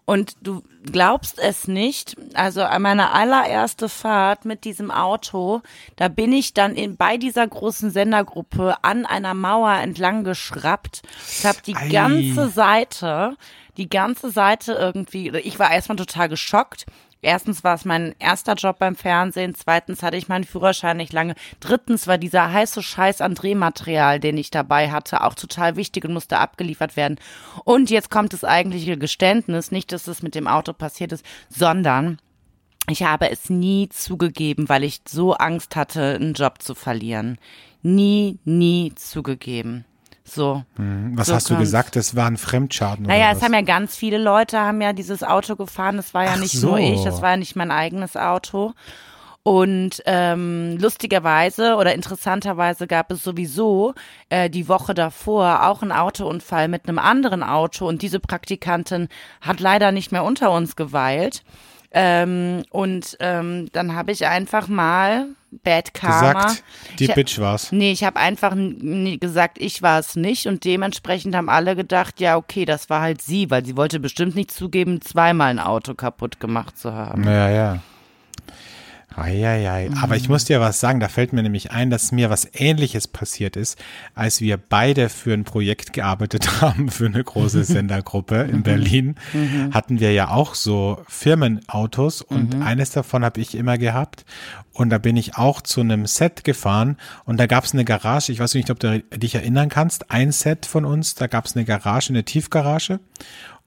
Und du glaubst es nicht, also an meine allererste Fahrt mit diesem Auto, da bin ich dann in, bei dieser großen Sendergruppe an einer Mauer entlang geschraubt. Ich habe die Ei. ganze Seite, die ganze Seite irgendwie, ich war erstmal total geschockt. Erstens war es mein erster Job beim Fernsehen, zweitens hatte ich meinen Führerschein nicht lange, drittens war dieser heiße Scheiß an Drehmaterial, den ich dabei hatte, auch total wichtig und musste abgeliefert werden. Und jetzt kommt das eigentliche Geständnis, nicht, dass es mit dem Auto passiert ist, sondern ich habe es nie zugegeben, weil ich so Angst hatte, einen Job zu verlieren. Nie, nie zugegeben. So. Was So hast du gesagt? Das war ein Fremdschaden Naja, es haben ja ganz viele Leute haben ja dieses Auto gefahren. Das war ja Ach nicht so. nur ich, das war ja nicht mein eigenes Auto. Und ähm, lustigerweise oder interessanterweise gab es sowieso äh, die Woche davor auch einen Autounfall mit einem anderen Auto und diese Praktikantin hat leider nicht mehr unter uns geweilt. Ähm, und ähm, dann habe ich einfach mal Bad Karma. Gesagt, die ich, Bitch war's. Nee, ich habe einfach gesagt, ich war es nicht und dementsprechend haben alle gedacht, ja, okay, das war halt sie, weil sie wollte bestimmt nicht zugeben, zweimal ein Auto kaputt gemacht zu haben. Ja, ja. Eieiei. Aber ich muss dir was sagen, da fällt mir nämlich ein, dass mir was ähnliches passiert ist, als wir beide für ein Projekt gearbeitet haben, für eine große Sendergruppe in Berlin, hatten wir ja auch so Firmenautos und eines davon habe ich immer gehabt. Und da bin ich auch zu einem Set gefahren und da gab es eine Garage, ich weiß nicht, ob du dich erinnern kannst, ein Set von uns, da gab es eine Garage, eine Tiefgarage.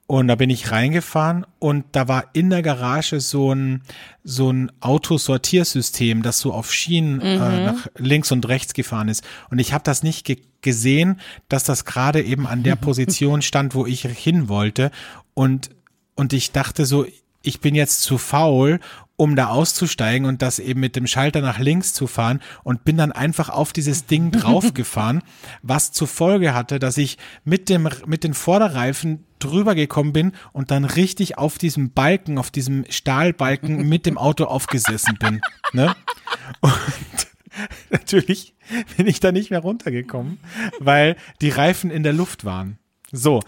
Und da bin ich reingefahren und da war in der Garage so ein, so ein Autosortiersystem, das so auf Schienen äh, nach links und rechts gefahren ist. Und ich habe das nicht ge gesehen, dass das gerade eben an der Position stand, wo ich hin wollte. Und, und ich dachte so, ich bin jetzt zu faul, um da auszusteigen und das eben mit dem Schalter nach links zu fahren und bin dann einfach auf dieses Ding draufgefahren, was zur Folge hatte, dass ich mit dem, mit den Vorderreifen drüber gekommen bin und dann richtig auf diesem Balken, auf diesem Stahlbalken mit dem Auto aufgesessen bin. Ne? Und natürlich bin ich da nicht mehr runtergekommen, weil die Reifen in der Luft waren. So,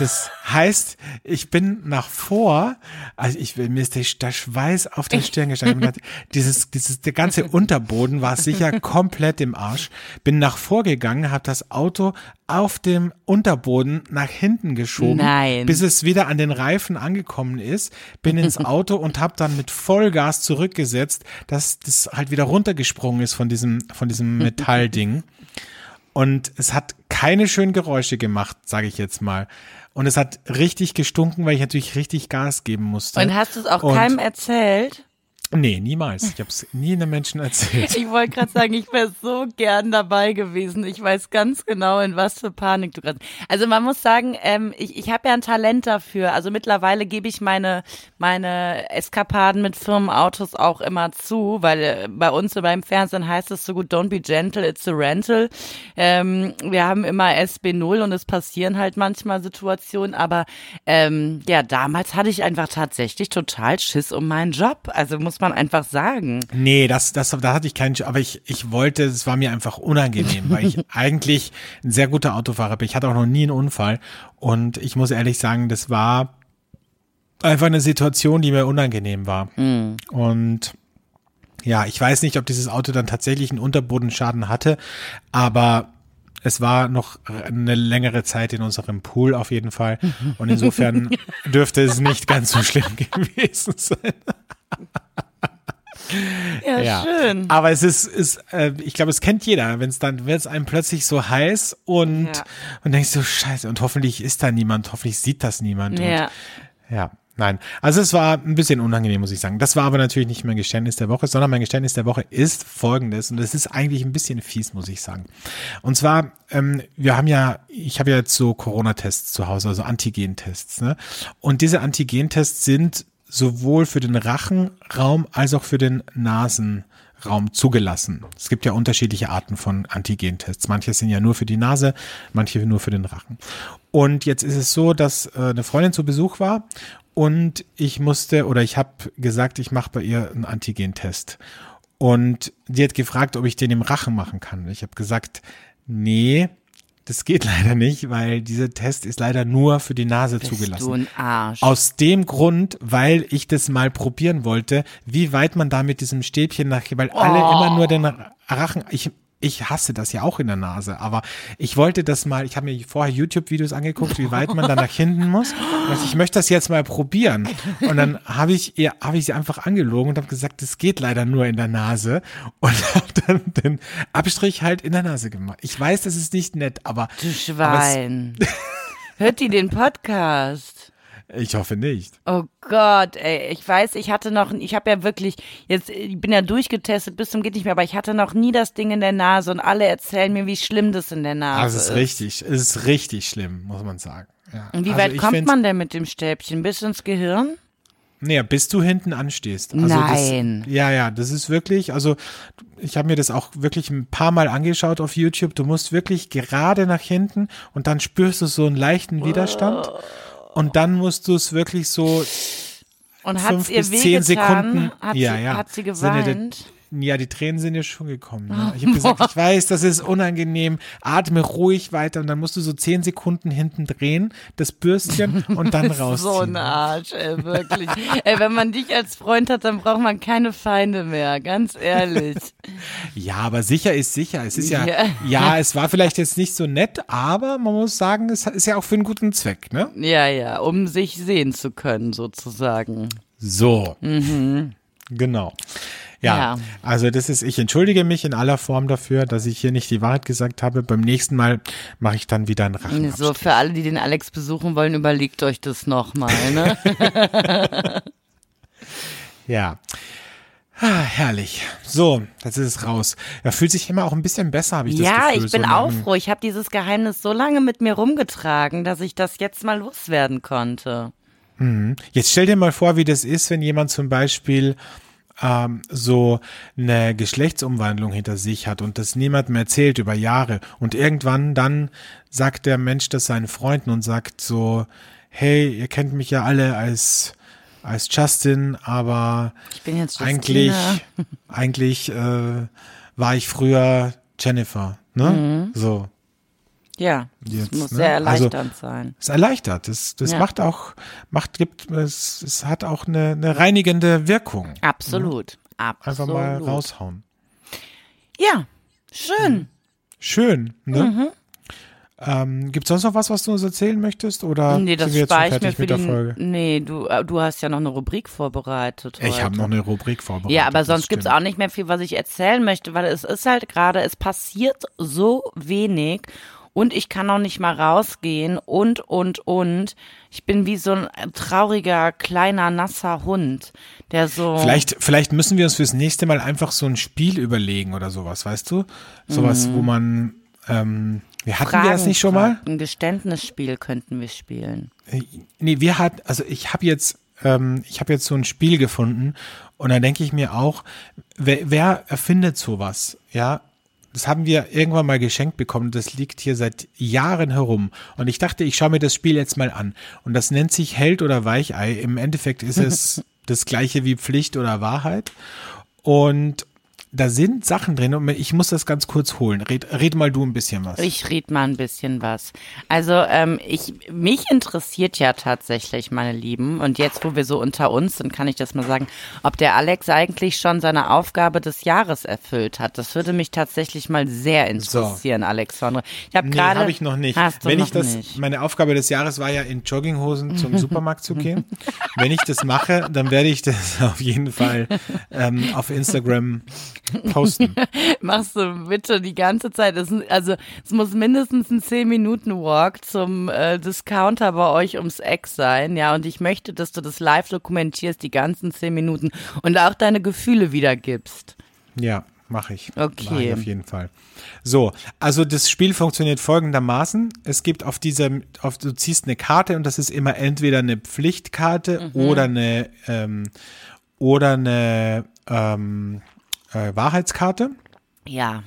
das heißt, ich bin nach vor, also ich mir ist der, der Schweiß auf der Stirn gestanden. Dieses, dieses, der ganze Unterboden war sicher komplett im Arsch. Bin nach vorgegangen, habe das Auto auf dem Unterboden nach hinten geschoben, Nein. bis es wieder an den Reifen angekommen ist. Bin ins Auto und habe dann mit Vollgas zurückgesetzt, dass das halt wieder runtergesprungen ist von diesem, von diesem Metallding. Und es hat keine schönen Geräusche gemacht, sage ich jetzt mal. Und es hat richtig gestunken, weil ich natürlich richtig Gas geben musste. Und hast du es auch Und- keinem erzählt? Nee, niemals. Ich habe es nie einem Menschen erzählt. Ich wollte gerade sagen, ich wäre so gern dabei gewesen. Ich weiß ganz genau, in was für Panik du gerade. Also man muss sagen, ähm, ich, ich habe ja ein Talent dafür. Also mittlerweile gebe ich meine meine Eskapaden mit Firmenautos auch immer zu, weil äh, bei uns beim Fernsehen heißt es so gut, don't be gentle, it's a rental. Ähm, wir haben immer SB0 und es passieren halt manchmal Situationen, aber ähm, ja, damals hatte ich einfach tatsächlich total Schiss um meinen Job. Also muss man einfach sagen. Nee, das, das, da hatte ich keinen, aber ich, ich wollte, es war mir einfach unangenehm, weil ich eigentlich ein sehr guter Autofahrer bin. Ich hatte auch noch nie einen Unfall und ich muss ehrlich sagen, das war einfach eine Situation, die mir unangenehm war. Und ja, ich weiß nicht, ob dieses Auto dann tatsächlich einen Unterbodenschaden hatte, aber es war noch eine längere Zeit in unserem Pool auf jeden Fall. Und insofern dürfte es nicht ganz so schlimm gewesen sein. Ja, Ja. schön. Aber es ist, ist äh, ich glaube, es kennt jeder, wenn es dann wird es einem plötzlich so heiß und Ja. und denkst so Scheiße und hoffentlich ist da niemand, hoffentlich sieht das niemand. Ja. Und, ja. Nein, also es war ein bisschen unangenehm, muss ich sagen. Das war aber natürlich nicht mein Geständnis der Woche, sondern mein Geständnis der Woche ist folgendes und es ist eigentlich ein bisschen fies, muss ich sagen. Und zwar, ähm, wir haben ja, ich habe ja jetzt so Corona-Tests zu Hause, also Antigen-Tests, ne? Und diese Antigen-Tests sind sowohl für den Rachenraum als auch für den Nasenraum zugelassen. Es gibt ja unterschiedliche Arten von Antigentests. Manche sind ja nur für die Nase, manche nur für den Rachen. Und jetzt ist es so, dass äh, eine Freundin zu Besuch war und ich musste oder ich habe gesagt, ich mache bei ihr einen Antigentest. Und die hat gefragt, ob ich den im Rachen machen kann. Ich habe gesagt, nee, das geht leider nicht, weil dieser Test ist leider nur für die Nase Bist zugelassen. du ein Arsch. Aus dem Grund, weil ich das mal probieren wollte, wie weit man da mit diesem Stäbchen nach, weil alle Oh. immer nur den Rachen, ich, ich hasse das ja auch in der Nase, aber ich wollte das mal, ich habe mir vorher YouTube-Videos angeguckt, wie weit man da nach hinten muss. Und ich möchte das jetzt mal probieren. Und dann habe ich ihr, habe ich sie einfach angelogen und habe gesagt, das geht leider nur in der Nase. Und habe dann den Abstrich halt in der Nase gemacht. Ich weiß, das ist nicht nett, aber du Schwein. Hört die den Podcast? Ich hoffe nicht. Oh Gott, ey, ich weiß, ich hatte noch, ich habe ja wirklich, jetzt, ich bin ja durchgetestet bis zum geht nicht mehr, aber ich hatte noch nie das Ding in der Nase und alle erzählen mir, wie schlimm das in der Nase Also es ist richtig, es ist richtig schlimm, muss man sagen. Ja. Und wie also weit kommt man denn mit dem Stäbchen? Bis ins Gehirn? Nee, bis du hinten anstehst. Also Nein. Das, ja, ja, das ist wirklich, also ich habe mir das auch wirklich ein paar Mal angeschaut auf YouTube. Du musst wirklich gerade nach hinten und dann spürst du so einen leichten Widerstand. Und dann musst du es wirklich so Und fünf bis zehn? Sekunden. Hat, ja, sie, ja. hat sie geweint? Ja, die Tränen sind ja schon gekommen. Ja. Ich habe gesagt, ich weiß, das ist unangenehm. Atme ruhig weiter und dann musst du so zehn Sekunden hinten drehen, das Bürstchen und dann rausziehen. So ein Arsch, ey, wirklich. ey, wenn man dich als Freund hat, dann braucht man keine Feinde mehr, ganz ehrlich. Ja, aber sicher ist sicher. Es ist ja, Ja. ja, es war vielleicht jetzt nicht so nett, aber man muss sagen, es ist ja auch für einen guten Zweck, ne? Ja, ja, um sich sehen zu können, sozusagen. So. Genau. Ja, Mhm. Ja. also das ist, ich entschuldige mich in aller Form dafür, dass ich hier nicht die Wahrheit gesagt habe. Beim nächsten Mal mache ich dann wieder einen Rachen. So, für alle, die den Alex besuchen wollen, überlegt euch das nochmal, ne? Ja. Ah, herrlich. So, jetzt ist es raus. Er fühlt sich immer auch ein bisschen besser, habe ich das ja, Gefühl. ich bin so auch froh. Ich habe dieses Geheimnis so lange mit mir rumgetragen, dass ich das jetzt mal loswerden konnte. Jetzt stell dir mal vor, wie das ist, wenn jemand zum Beispiel ähm, so eine Geschlechtsumwandlung hinter sich hat und das niemandem erzählt über Jahre und irgendwann dann sagt der Mensch das seinen Freunden und sagt so, hey, ihr kennt mich ja alle als als Justin, aber Ich bin jetzt eigentlich eigentlich äh, war ich früher Jennifer, ne? Mhm. So. Ja, das Jetzt, muss ne? sehr Also- erleichternd sein. Es erleichtert. Das, das Ja. macht auch, macht, gibt, es, es hat auch eine, eine reinigende Wirkung. Absolut. Einfach Absolut. mal raushauen. Ja, schön. Schön, ne? Mhm. Ähm, gibt sonst noch was, was du uns erzählen möchtest? Oder Nee, das sind wir jetzt schon spare ich mir fertig für mit der die. Folge? Nee, du, äh, du hast ja noch eine Rubrik vorbereitet. Ich heute. habe noch eine Rubrik vorbereitet. Ja, aber das sonst gibt's stimmt. auch nicht mehr viel, was ich erzählen möchte, weil es ist halt gerade, es passiert so wenig und ich kann auch nicht mal rausgehen und, und, und. Ich bin wie so ein trauriger, kleiner, nasser Hund, der so. Vielleicht, vielleicht müssen wir uns fürs nächste Mal einfach so ein Spiel überlegen oder sowas, weißt du? Sowas, wo man, ähm, wir hatten wir das nicht schon mal? Ein Geständnisspiel könnten wir spielen. Nee, wir hatten, also ich habe jetzt, ähm, ich habe jetzt so ein Spiel gefunden und da denke ich mir auch, wer, wer erfindet sowas? Ja, das haben wir irgendwann mal geschenkt bekommen. Das liegt hier seit Jahren herum. Und ich dachte, ich schaue mir das Spiel jetzt mal an. Und das nennt sich Held oder Weichei. Im Endeffekt ist es das gleiche wie Pflicht oder Wahrheit. Und da sind Sachen drin und ich muss das ganz kurz holen. Red, red mal du ein bisschen was. Ich red mal ein bisschen was. Also ähm, ich mich interessiert ja tatsächlich, meine Lieben, und jetzt, wo wir so unter uns sind, kann ich das mal sagen, ob der Alex eigentlich schon seine Aufgabe des Jahres erfüllt hat. Das würde mich tatsächlich mal sehr interessieren, Alexandre. Ich habe Nee, gerade. habe ich noch nicht. Hast du Wenn noch ich das, nicht. meine Aufgabe des Jahres war ja in Jogginghosen zum Supermarkt zu gehen. Wenn ich das mache, dann werde ich das auf jeden Fall ähm, auf Instagram posten. Machst du bitte die ganze Zeit. Es, also es muss mindestens ein 10-Minuten-Walk zum äh, Discounter bei euch ums Eck sein, ja. Und ich möchte, dass du das live dokumentierst, die ganzen 10 Minuten und auch deine Gefühle wiedergibst. Ja, mache ich. Okay. Mach ich auf jeden Fall. So, also das Spiel funktioniert folgendermaßen. Es gibt auf diesem, auf, du ziehst eine Karte und das ist immer entweder eine Pflichtkarte oder eine, ähm, oder eine ähm, äh, Wahrheitskarte. Ja.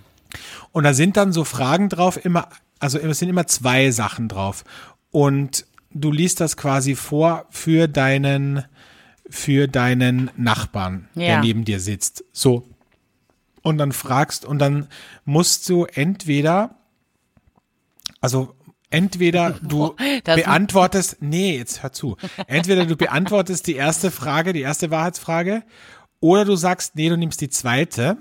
Und da sind dann so Fragen drauf, immer, also es sind immer zwei Sachen drauf. Und du liest das quasi vor für deinen, für deinen Nachbarn, der Ja. neben dir sitzt. So. Und dann fragst, und dann musst du entweder, also entweder du Das- beantwortest, nee, jetzt hör zu. Entweder du beantwortest die erste Frage, die erste Wahrheitsfrage, oder du sagst, nee, du nimmst die zweite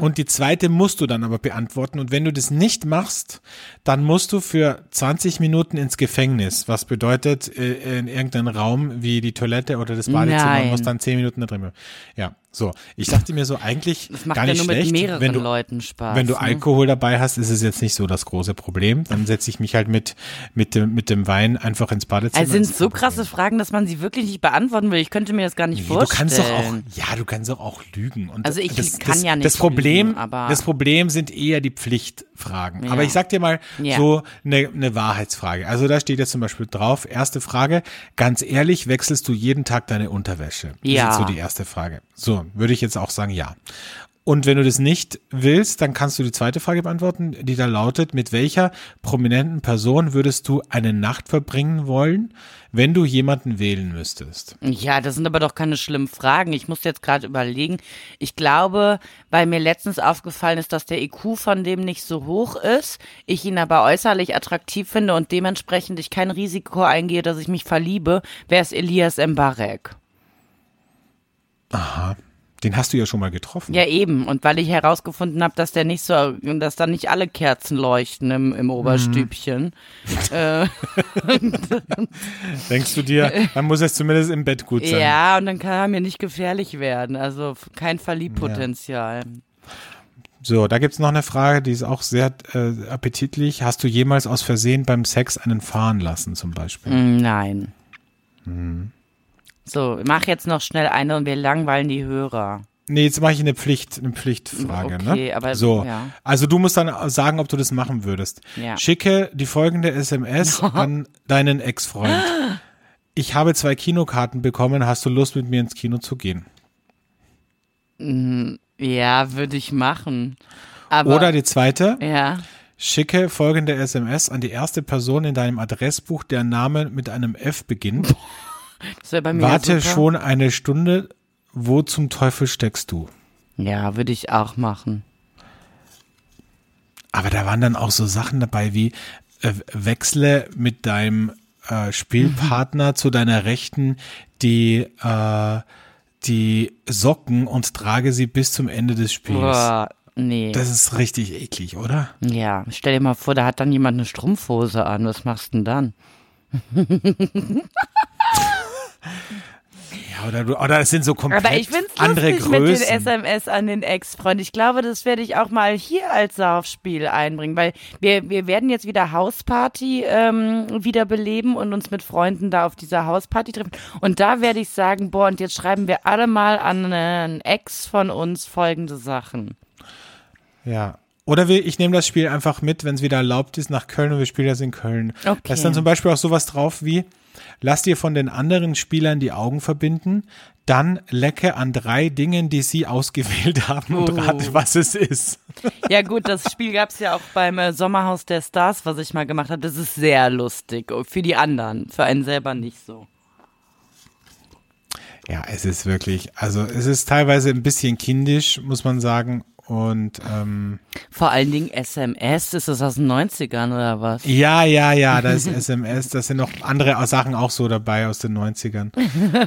und die zweite musst du dann aber beantworten. Und wenn du das nicht machst, dann musst du für 20 Minuten ins Gefängnis, was bedeutet äh, in irgendeinen Raum wie die Toilette oder das Badezimmer Nein. musst dann 10 Minuten da drin bleiben. Ja, So, ich dachte mir so eigentlich Das macht gar ja nicht nur mit schlecht, mehreren wenn du Leuten Spaß. wenn du ne? Alkohol dabei hast, ist es jetzt nicht so das große Problem. Dann setze ich mich halt mit mit dem mit dem Wein einfach ins Badezimmer. Also sind Ist so krasse. Fragen, dass man sie wirklich nicht beantworten will. Ich könnte mir das gar nicht Nee, du vorstellen. kannst doch auch, ja, du kannst doch auch lügen. Und Also ich das, kann das, ja nicht Das Problem, lügen, aber- das Problem sind eher die Pflichtfragen. Ja. Aber ich sag dir mal Ja. so eine, eine Wahrheitsfrage. Also da steht jetzt zum Beispiel drauf, erste Frage, ganz ehrlich, wechselst du jeden Tag deine Unterwäsche? Das Ja. ist jetzt so die erste Frage. So, würde ich jetzt auch sagen, ja. Und wenn du das nicht willst, dann kannst du die zweite Frage beantworten, die da lautet, mit welcher prominenten Person würdest du eine Nacht verbringen wollen, wenn du jemanden wählen müsstest? Ja, das sind aber doch keine schlimmen Fragen. Ich muss jetzt gerade überlegen. Ich glaube, weil mir letztens aufgefallen ist, dass der IQ von dem nicht so hoch ist, ich ihn aber äußerlich attraktiv finde und dementsprechend ich kein Risiko eingehe, dass ich mich verliebe, wäre es Elias Mbarek. Den hast du ja schon mal getroffen. Ja, eben. Und weil ich herausgefunden habe, dass der nicht so, dass da nicht alle Kerzen leuchten im, im Oberstübchen. Äh, Denkst du dir, dann muss es zumindest im Bett gut sein. ja, und dann kann er mir nicht gefährlich werden. Also kein Verliebpotenzial. So, da gibt's noch eine Frage, die ist auch sehr äh, appetitlich. Hast du jemals aus Versehen beim Sex einen fahren lassen, zum Beispiel? Mm, Nein. Hm. So, mach jetzt noch schnell eine und wir langweilen die Hörer. Nee, jetzt mache ich eine Pflicht, eine Pflichtfrage, Okay, ne? aber- so. ja. Also du musst dann sagen, ob du das machen würdest. Ja. Schicke die folgende SMS an deinen Ex-Freund. Ich habe zwei Kinokarten bekommen, hast du Lust mit mir ins Kino zu gehen? Ja, würde ich machen. Aber, Oder die zweite, ja. Schicke folgende SMS an die erste Person in deinem Adressbuch, deren Name mit einem F beginnt. Das wäre bei mir Warte schon eine Stunde. Wo zum Teufel steckst du? Ja, würde ich auch machen. Aber da waren dann auch so Sachen dabei wie äh, wechsle mit deinem äh, Spielpartner zu deiner Rechten die äh, die Socken und trage sie bis zum Ende des Spiels. Boah, nee. Das ist richtig eklig, oder? ja, stell dir mal vor, da hat dann jemand eine Strumpfhose an. Was machst du denn dann? Ja, oder du, oder es sind so komplett Aber ich find's andere lustig mit den Größen. SMS an den Ex-Freund. Ich glaube, das werde ich auch mal hier als Saufspiel einbringen, weil wir, wir werden jetzt wieder Hausparty ähm, wieder beleben und uns mit Freunden da auf dieser Hausparty treffen. Und da werde ich sagen, boah, und jetzt schreiben wir alle mal an einen Ex von uns folgende Sachen. Ja. Oder wir, ich nehme das Spiel einfach mit, wenn es wieder erlaubt ist, nach Köln und wir spielen das in Köln. Okay. Da ist dann zum Beispiel auch sowas drauf wie, lass dir von den anderen Spielern die Augen verbinden, dann lecke an drei Dingen, die sie ausgewählt haben und Oh. rate, was es ist. Ja gut, das Spiel gab es ja auch beim äh, Sommerhaus der Stars, was ich mal gemacht habe. Das ist sehr lustig. Für die anderen, für einen selber nicht so. Ja, es ist wirklich, also es ist teilweise ein bisschen kindisch, muss man sagen. Und ähm, Vor allen Dingen SMS, ist das aus den 90ern oder was? ja, ja, ja, da ist SMS, da sind noch andere Sachen auch so dabei aus den 90ern.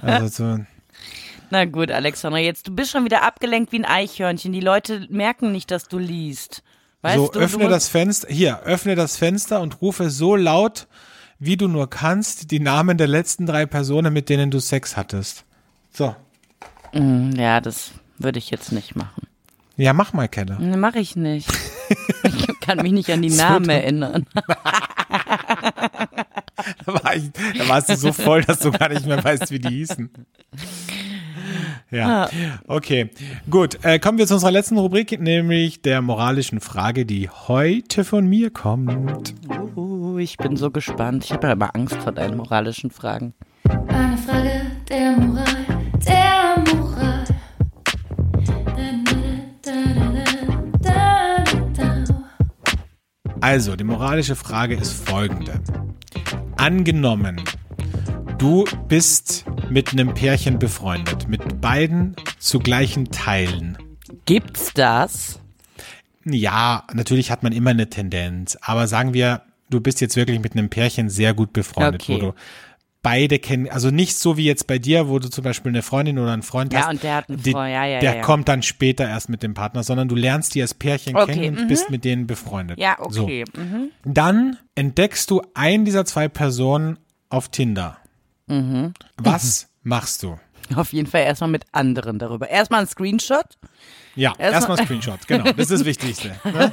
Also so, Na gut, Alexandra, jetzt du bist schon wieder abgelenkt wie ein Eichhörnchen. Die Leute merken nicht, dass du liest. Weißt so, du, öffne du das Fenster, hier, öffne das Fenster und rufe so laut, wie du nur kannst, die Namen der letzten drei Personen, mit denen du Sex hattest. So. Mm, Ja, das würde ich jetzt nicht machen. Ja, mach mal, Keller. Nee, mach ich nicht. ich kann mich nicht an die Namen erinnern. Da, war ich, da warst du so voll, dass du gar nicht mehr weißt, wie die hießen. Ja, okay. Gut, äh, kommen wir zu unserer letzten Rubrik, nämlich der moralischen Frage, die heute von mir kommt. Uh, ich bin so gespannt. Ich habe ja immer Angst vor deinen moralischen Fragen. Eine Frage der Moral, der Moral. Also, die moralische Frage ist folgende. Angenommen, du bist mit einem Pärchen befreundet, mit beiden zu gleichen Teilen. Gibt's das? Ja, natürlich hat man immer eine Tendenz, aber sagen wir, du bist jetzt wirklich mit einem Pärchen sehr gut befreundet, Okay. wo du beide kennen, also nicht so wie jetzt bei dir, wo du zum Beispiel eine Freundin oder einen Freund Ja, hast. und der hat einen Freund, ja, ja, Der ja, ja. kommt dann später erst mit dem Partner, sondern du lernst die als Pärchen Okay, kennen und mhm. bist mit denen befreundet. Ja, So. okay. Mhm. Dann entdeckst du einen dieser zwei Personen auf Tinder. Mhm. Was machst du? Auf jeden Fall erstmal mit anderen darüber. Erstmal ein Screenshot. Ja, Erstmal- erstmal Screenshot, genau. Das ist das Wichtigste. Ne?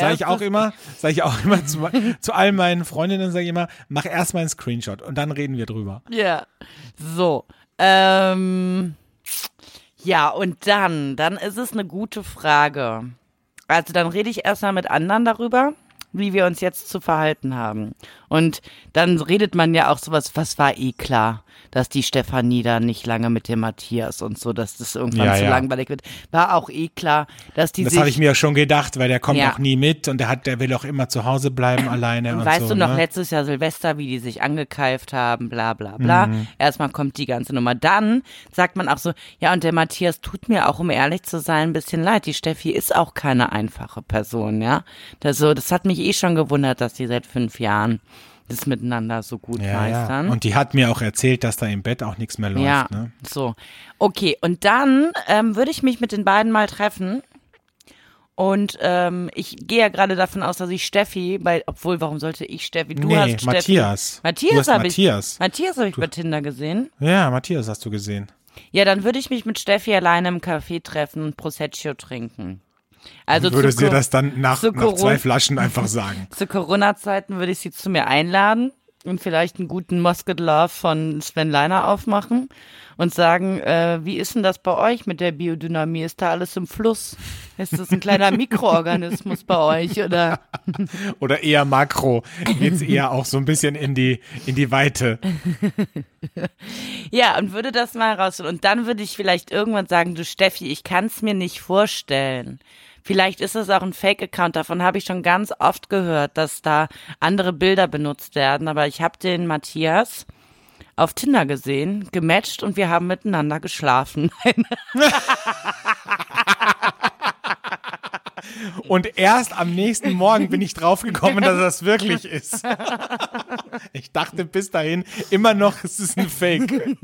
Sage ich auch immer, sage ich auch immer zu, zu all meinen Freundinnen, sage ich immer, mach erstmal einen Screenshot und dann reden wir drüber. Ja. So. Ähm, ja, und dann, dann ist es eine gute Frage. Also dann rede ich erstmal mit anderen darüber, wie wir uns jetzt zu verhalten haben. Und dann redet man ja auch sowas, was war eh klar, dass die Stefanie da nicht lange mit dem Matthias und so, dass das irgendwann Ja, zu ja. langweilig wird. War auch eh klar, dass die Das habe ich mir ja schon gedacht, weil der kommt Ja. auch nie mit und der hat, der will auch immer zu Hause bleiben alleine und Weißt so. du noch, ne? letztes Jahr Silvester, wie die sich angekeift haben, bla bla bla. Mhm. Erstmal kommt die ganze Nummer. Dann sagt man auch so, ja, und der Matthias tut mir auch, um ehrlich zu sein, ein bisschen leid. Die Steffi ist auch keine einfache Person, ja. Das, so, das hat mich eh schon gewundert, dass die seit fünf Jahren das miteinander so gut ja, meistern. ja. Und die hat mir auch erzählt, dass da im Bett auch nichts mehr läuft. ja, Ne? so. Okay, und dann ähm, würde ich mich mit den beiden mal treffen. Und ähm, ich gehe ja gerade davon aus, dass ich Steffi, bei, obwohl, warum sollte ich Steffi? Du nee, hast Steffi. Matthias. Matthias habe ich. Matthias. Matthias habe ich bei Tinder gesehen. Ja, Matthias hast du gesehen. Ja, dann würde ich mich mit Steffi alleine im Café treffen und Prosecco trinken. Also Würdest zu, dir das dann nach, nach zwei Flaschen einfach sagen? zu Corona-Zeiten würde ich sie zu mir einladen und vielleicht einen guten Musket Love von Sven Leiner aufmachen und sagen, äh, wie ist denn das bei euch mit der Biodynamie? Ist da alles im Fluss? Ist das ein kleiner Mikroorganismus bei euch oder? Oder eher Makro? Geht's eher auch so ein bisschen in die, in die Weite? Ja, und würde das mal rausholen. Und dann würde ich vielleicht irgendwann sagen, du Steffi, ich kann es mir nicht vorstellen. Vielleicht ist es auch ein Fake-Account. Davon habe ich schon ganz oft gehört, dass da andere Bilder benutzt werden. Aber ich habe den Matthias auf Tinder gesehen, gematcht und wir haben miteinander geschlafen. Und erst am nächsten Morgen bin ich draufgekommen, dass das wirklich ist. Ich dachte bis dahin immer noch, es ist ein Fake.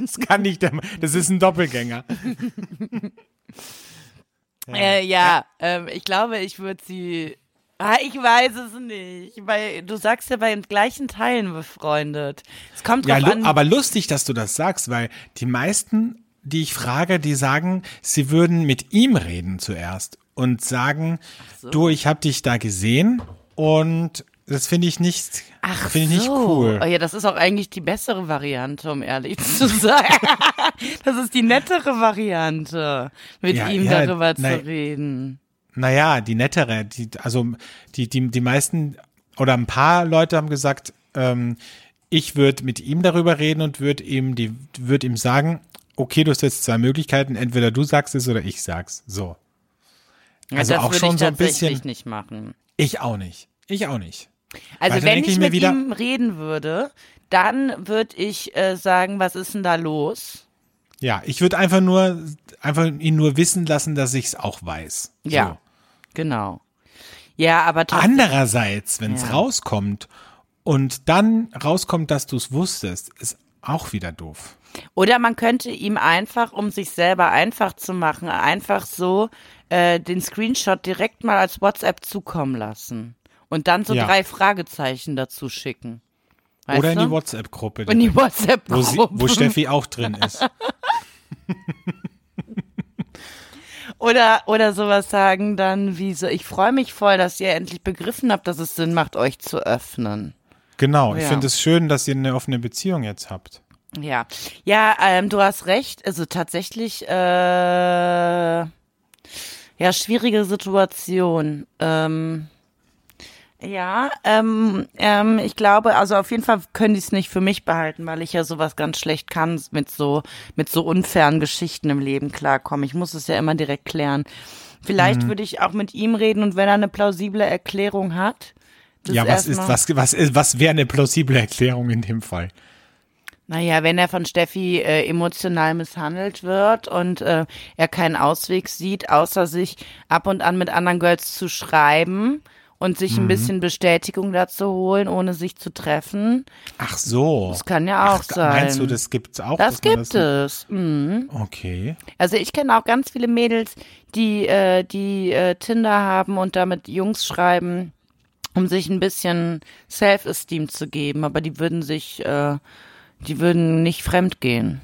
Das kann nicht, das ist ein Doppelgänger. Äh, ja, ähm, ich glaube, ich würde sie. Ah, ich weiß es nicht. Weil du sagst ja bei den gleichen Teilen befreundet. Es kommt Ja, drauf lu an. aber lustig, dass du das sagst, weil die meisten, die ich frage, die sagen, sie würden mit ihm reden zuerst und sagen, du, ich habe dich da gesehen und das finde ich nicht, Ach finde ich nicht so. cool. Oh ja, das ist auch eigentlich die bessere Variante, um ehrlich zu sein. das ist die nettere Variante, mit Ja, ihm ja, darüber nein. zu reden. Naja, die nettere, die, also die, die, die meisten oder ein paar Leute haben gesagt, ähm, ich würde mit ihm darüber reden und würde ihm die, würde ihm sagen, okay, du hast jetzt zwei Möglichkeiten, entweder du sagst es oder ich sag's. So. Ja, Also das auch schon ich so ein tatsächlich bisschen- nicht machen. Ich auch nicht. Ich auch nicht. Also wenn ich, ich mit wieder- ihm reden würde, dann würde ich äh, sagen, was ist denn da los? Ja, ich würde einfach nur, einfach ihn nur wissen lassen, dass ich's auch weiß. Ja, So. genau. Ja, aber trotzdem, Andererseits, wenn es Ja. rauskommt und dann rauskommt, dass du es wusstest, ist auch wieder doof. Oder man könnte ihm einfach, um sich selber einfach zu machen, einfach so äh, den Screenshot direkt mal als WhatsApp zukommen lassen. Und dann so Ja. drei Fragezeichen dazu schicken. Weißt Oder in du? die WhatsApp-Gruppe, In die wo, sie, WhatsApp-Gruppe. wo Steffi auch drin ist. Oder, oder sowas sagen dann wie so, ich freue mich voll, dass ihr endlich begriffen habt, dass es Sinn macht, euch zu öffnen. Genau, ich Ja. finde es schön, dass ihr eine offene Beziehung jetzt habt. Ja, ja, ähm, du hast recht. Also tatsächlich, äh, ja, schwierige Situation. Ähm, ja, ähm, ähm, ich glaube, also auf jeden Fall können die es nicht für mich behalten, weil ich ja sowas ganz schlecht kann, mit so, mit so unfairen Geschichten im Leben klarkommen. Ich muss es ja immer direkt klären. Vielleicht Mhm. würde ich auch mit ihm reden und wenn er eine plausible Erklärung hat. das ja, was ist, was, was ist, was wäre eine plausible Erklärung in dem Fall? Naja, wenn er von Steffi äh, emotional misshandelt wird und äh, er keinen Ausweg sieht, außer sich ab und an mit anderen Girls zu schreiben und sich Mhm. ein bisschen Bestätigung dazu holen, ohne sich zu treffen. Ach so. Das kann ja auch Ach, sein. Meinst du, das gibt's auch? das gibt es. Mhm. Okay. Also ich kenne auch ganz viele Mädels, die, äh, die äh, Tinder haben und damit Jungs schreiben, um sich ein bisschen Self-Esteem zu geben, aber die würden sich, äh, die würden nicht fremd gehen.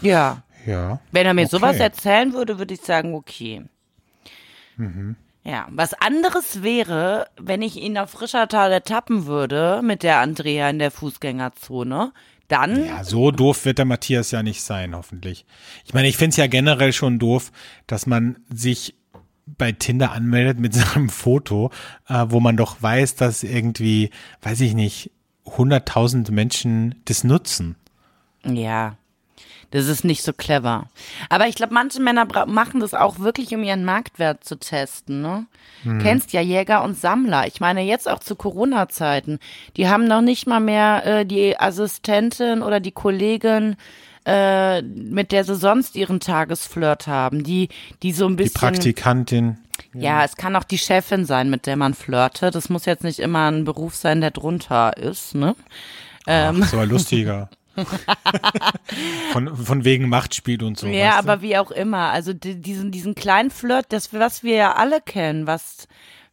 Ja. Ja. Wenn er mir Okay. sowas erzählen würde, würde ich sagen, okay. Ja, was anderes wäre, wenn ich ihn auf Frischertal ertappen würde mit der Andrea in der Fußgängerzone, dann Ja, so doof wird der Matthias ja nicht sein, hoffentlich. Ich meine, ich finde es ja generell schon doof, dass man sich bei Tinder anmeldet mit seinem Foto, äh, wo man doch weiß, dass irgendwie, weiß ich nicht, 100.000 Menschen das nutzen. Ja, das ist nicht so clever. Aber ich glaube, manche Männer machen das auch wirklich, um ihren Marktwert zu testen. Ne? Kennst ja Jäger und Sammler. Ich meine, jetzt auch zu Corona-Zeiten. Die haben noch nicht mal mehr äh, die Assistentin oder die Kollegin, äh, mit der sie sonst ihren Tagesflirt haben. Die, die so ein Die bisschen. Praktikantin. Ja, es kann auch die Chefin sein, mit der man flirtet. Das muss jetzt nicht immer ein Beruf sein, der drunter ist. Ne? Ach, so ein lustiger. von, von wegen Machtspiel und so. Ja, weißt du? aber wie auch immer. Also die, diesen, diesen kleinen Flirt, das, was wir ja alle kennen, was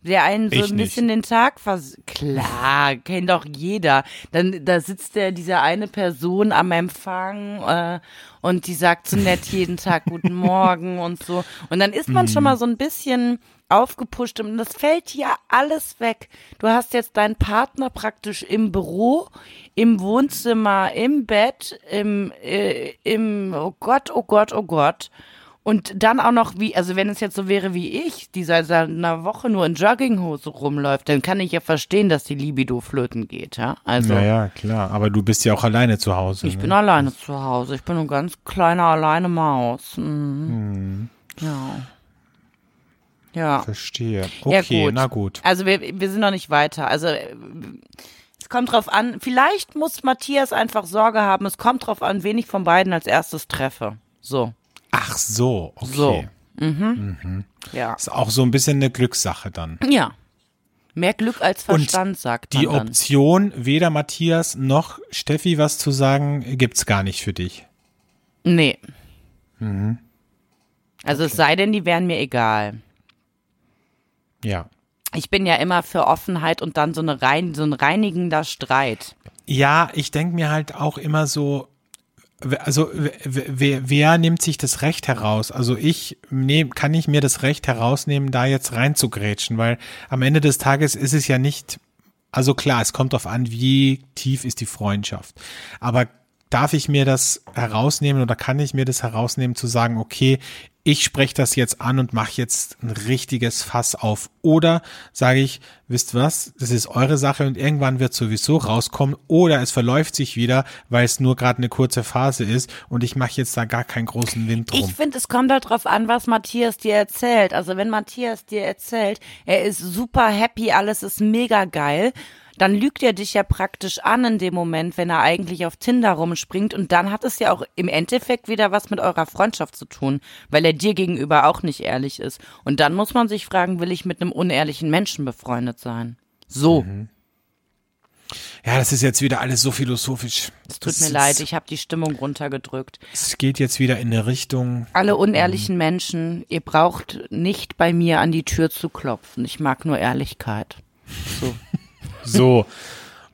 der einen so Ich ein nicht. bisschen den Tag vers... Klar, kennt doch jeder. Dann da sitzt der, diese eine Person am Empfang äh, und die sagt so nett jeden Tag Guten Morgen und so. Und dann ist man schon Mhm. mal so ein bisschen aufgepusht und das fällt ja alles weg. Du hast jetzt deinen Partner praktisch im Büro, im Wohnzimmer, im Bett, im, äh, im, oh Gott, oh Gott, oh Gott. Und dann auch noch wie, also wenn es jetzt so wäre wie ich, die seit einer Woche nur in Jogginghose rumläuft, dann kann ich ja verstehen, dass die Libido flöten geht, ja. Also Naja, klar. Aber du bist ja auch alleine zu Hause. ich ne? bin alleine zu Hause. Ich bin eine ganz kleine alleine Maus. Mhm. Ja. Ja. Verstehe. Ja, Okay, gut. na gut. Also wir, wir sind noch nicht weiter. Also äh, es kommt drauf an, vielleicht muss Matthias einfach Sorge haben, es kommt drauf an, wen ich von beiden als erstes treffe. So. Ach so, okay. So. Ja. Ist auch so ein bisschen eine Glückssache dann. Ja. Mehr Glück als Verstand, sagt man Die dann. Option, weder Matthias noch Steffi was zu sagen, gibt's gar nicht für dich. Nee. Mhm. Also es sei denn, die wären mir egal. Ja. Ich bin ja immer für Offenheit und dann so, eine rein, so ein reinigender Streit. Ja, ich denke mir halt auch immer so, also wer, wer nimmt sich das Recht heraus? Also ich nehm, kann ich mir das Recht herausnehmen, da jetzt reinzugrätschen, weil am Ende des Tages ist es ja nicht, also klar, es kommt darauf an, wie tief ist die Freundschaft. Aber darf ich mir das herausnehmen oder kann ich mir das herausnehmen zu sagen, okay, ich spreche das jetzt an und mache jetzt ein richtiges Fass auf. Oder sage ich, wisst was, das ist eure Sache und irgendwann wird sowieso rauskommen. Oder es verläuft sich wieder, weil es nur gerade eine kurze Phase ist und ich mache jetzt da gar keinen großen Wind drum. Ich finde, es kommt halt drauf an, was Matthias dir erzählt. Also wenn Matthias dir erzählt, er ist super happy, alles ist mega geil, dann lügt er dich ja praktisch an in dem Moment, wenn er eigentlich auf Tinder rumspringt. Und dann hat es ja auch im Endeffekt wieder was mit eurer Freundschaft zu tun, weil er dir gegenüber auch nicht ehrlich ist. Und dann muss man sich fragen, will ich mit einem unehrlichen Menschen befreundet sein? So, Mhm. ja, das ist jetzt wieder alles so philosophisch. es tut Das mir leid, ich habe die Stimmung runtergedrückt. Es geht jetzt wieder in eine Richtung. Alle unehrlichen Menschen, ihr braucht nicht bei mir an die Tür zu klopfen. Ich mag nur Ehrlichkeit. So. So,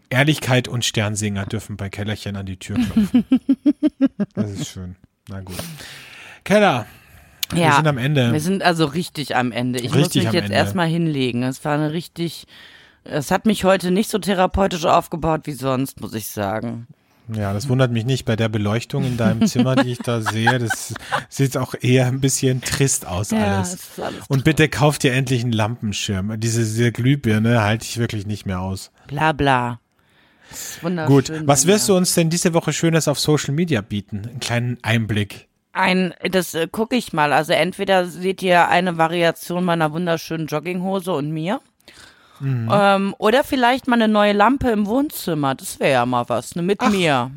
Ehrlichkeit und Sternsinger dürfen bei Kellerchen an die Tür klopfen. Das ist schön. Na gut. Keller, Ja, wir sind am Ende. Wir sind also richtig am Ende. Ich Richtig muss mich jetzt erstmal hinlegen. Es war eine richtig, es hat mich heute nicht so therapeutisch aufgebaut wie sonst, muss ich sagen. Ja, das wundert mich nicht bei der Beleuchtung in deinem Zimmer, die ich da sehe. Das sieht auch eher ein bisschen trist aus alles. es ist alles Und bitte kauf dir endlich einen Lampenschirm. Diese, diese Glühbirne halte ich wirklich nicht mehr aus. bla bla. Gut, was wirst du uns denn diese Woche Schönes auf Social Media bieten? Einen kleinen Einblick. Ein, das äh, gucke ich mal. Also entweder seht ihr eine Variation meiner wunderschönen Jogginghose und mir. Mhm. Ähm, oder vielleicht mal eine neue Lampe im Wohnzimmer. Das wäre ja mal was. Ne, mit mir.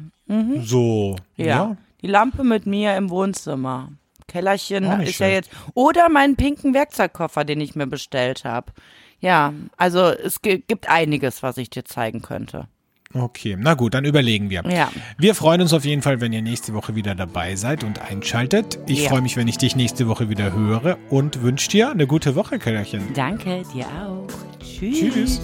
So. Ja. ja. Die Lampe mit mir im Wohnzimmer. Kellerchen nicht ist ja schlecht. jetzt. Oder meinen pinken Werkzeugkoffer, den ich mir bestellt habe. Ja, also es gi- gibt einiges, was ich dir zeigen könnte. Okay, na gut, dann überlegen wir. Ja. Wir freuen uns auf jeden Fall, wenn ihr nächste Woche wieder dabei seid und einschaltet. Ich Ja. freue mich, wenn ich dich nächste Woche wieder höre und wünsche dir eine gute Woche, Kellerchen. Danke, dir auch. Tschüss. Tschüss.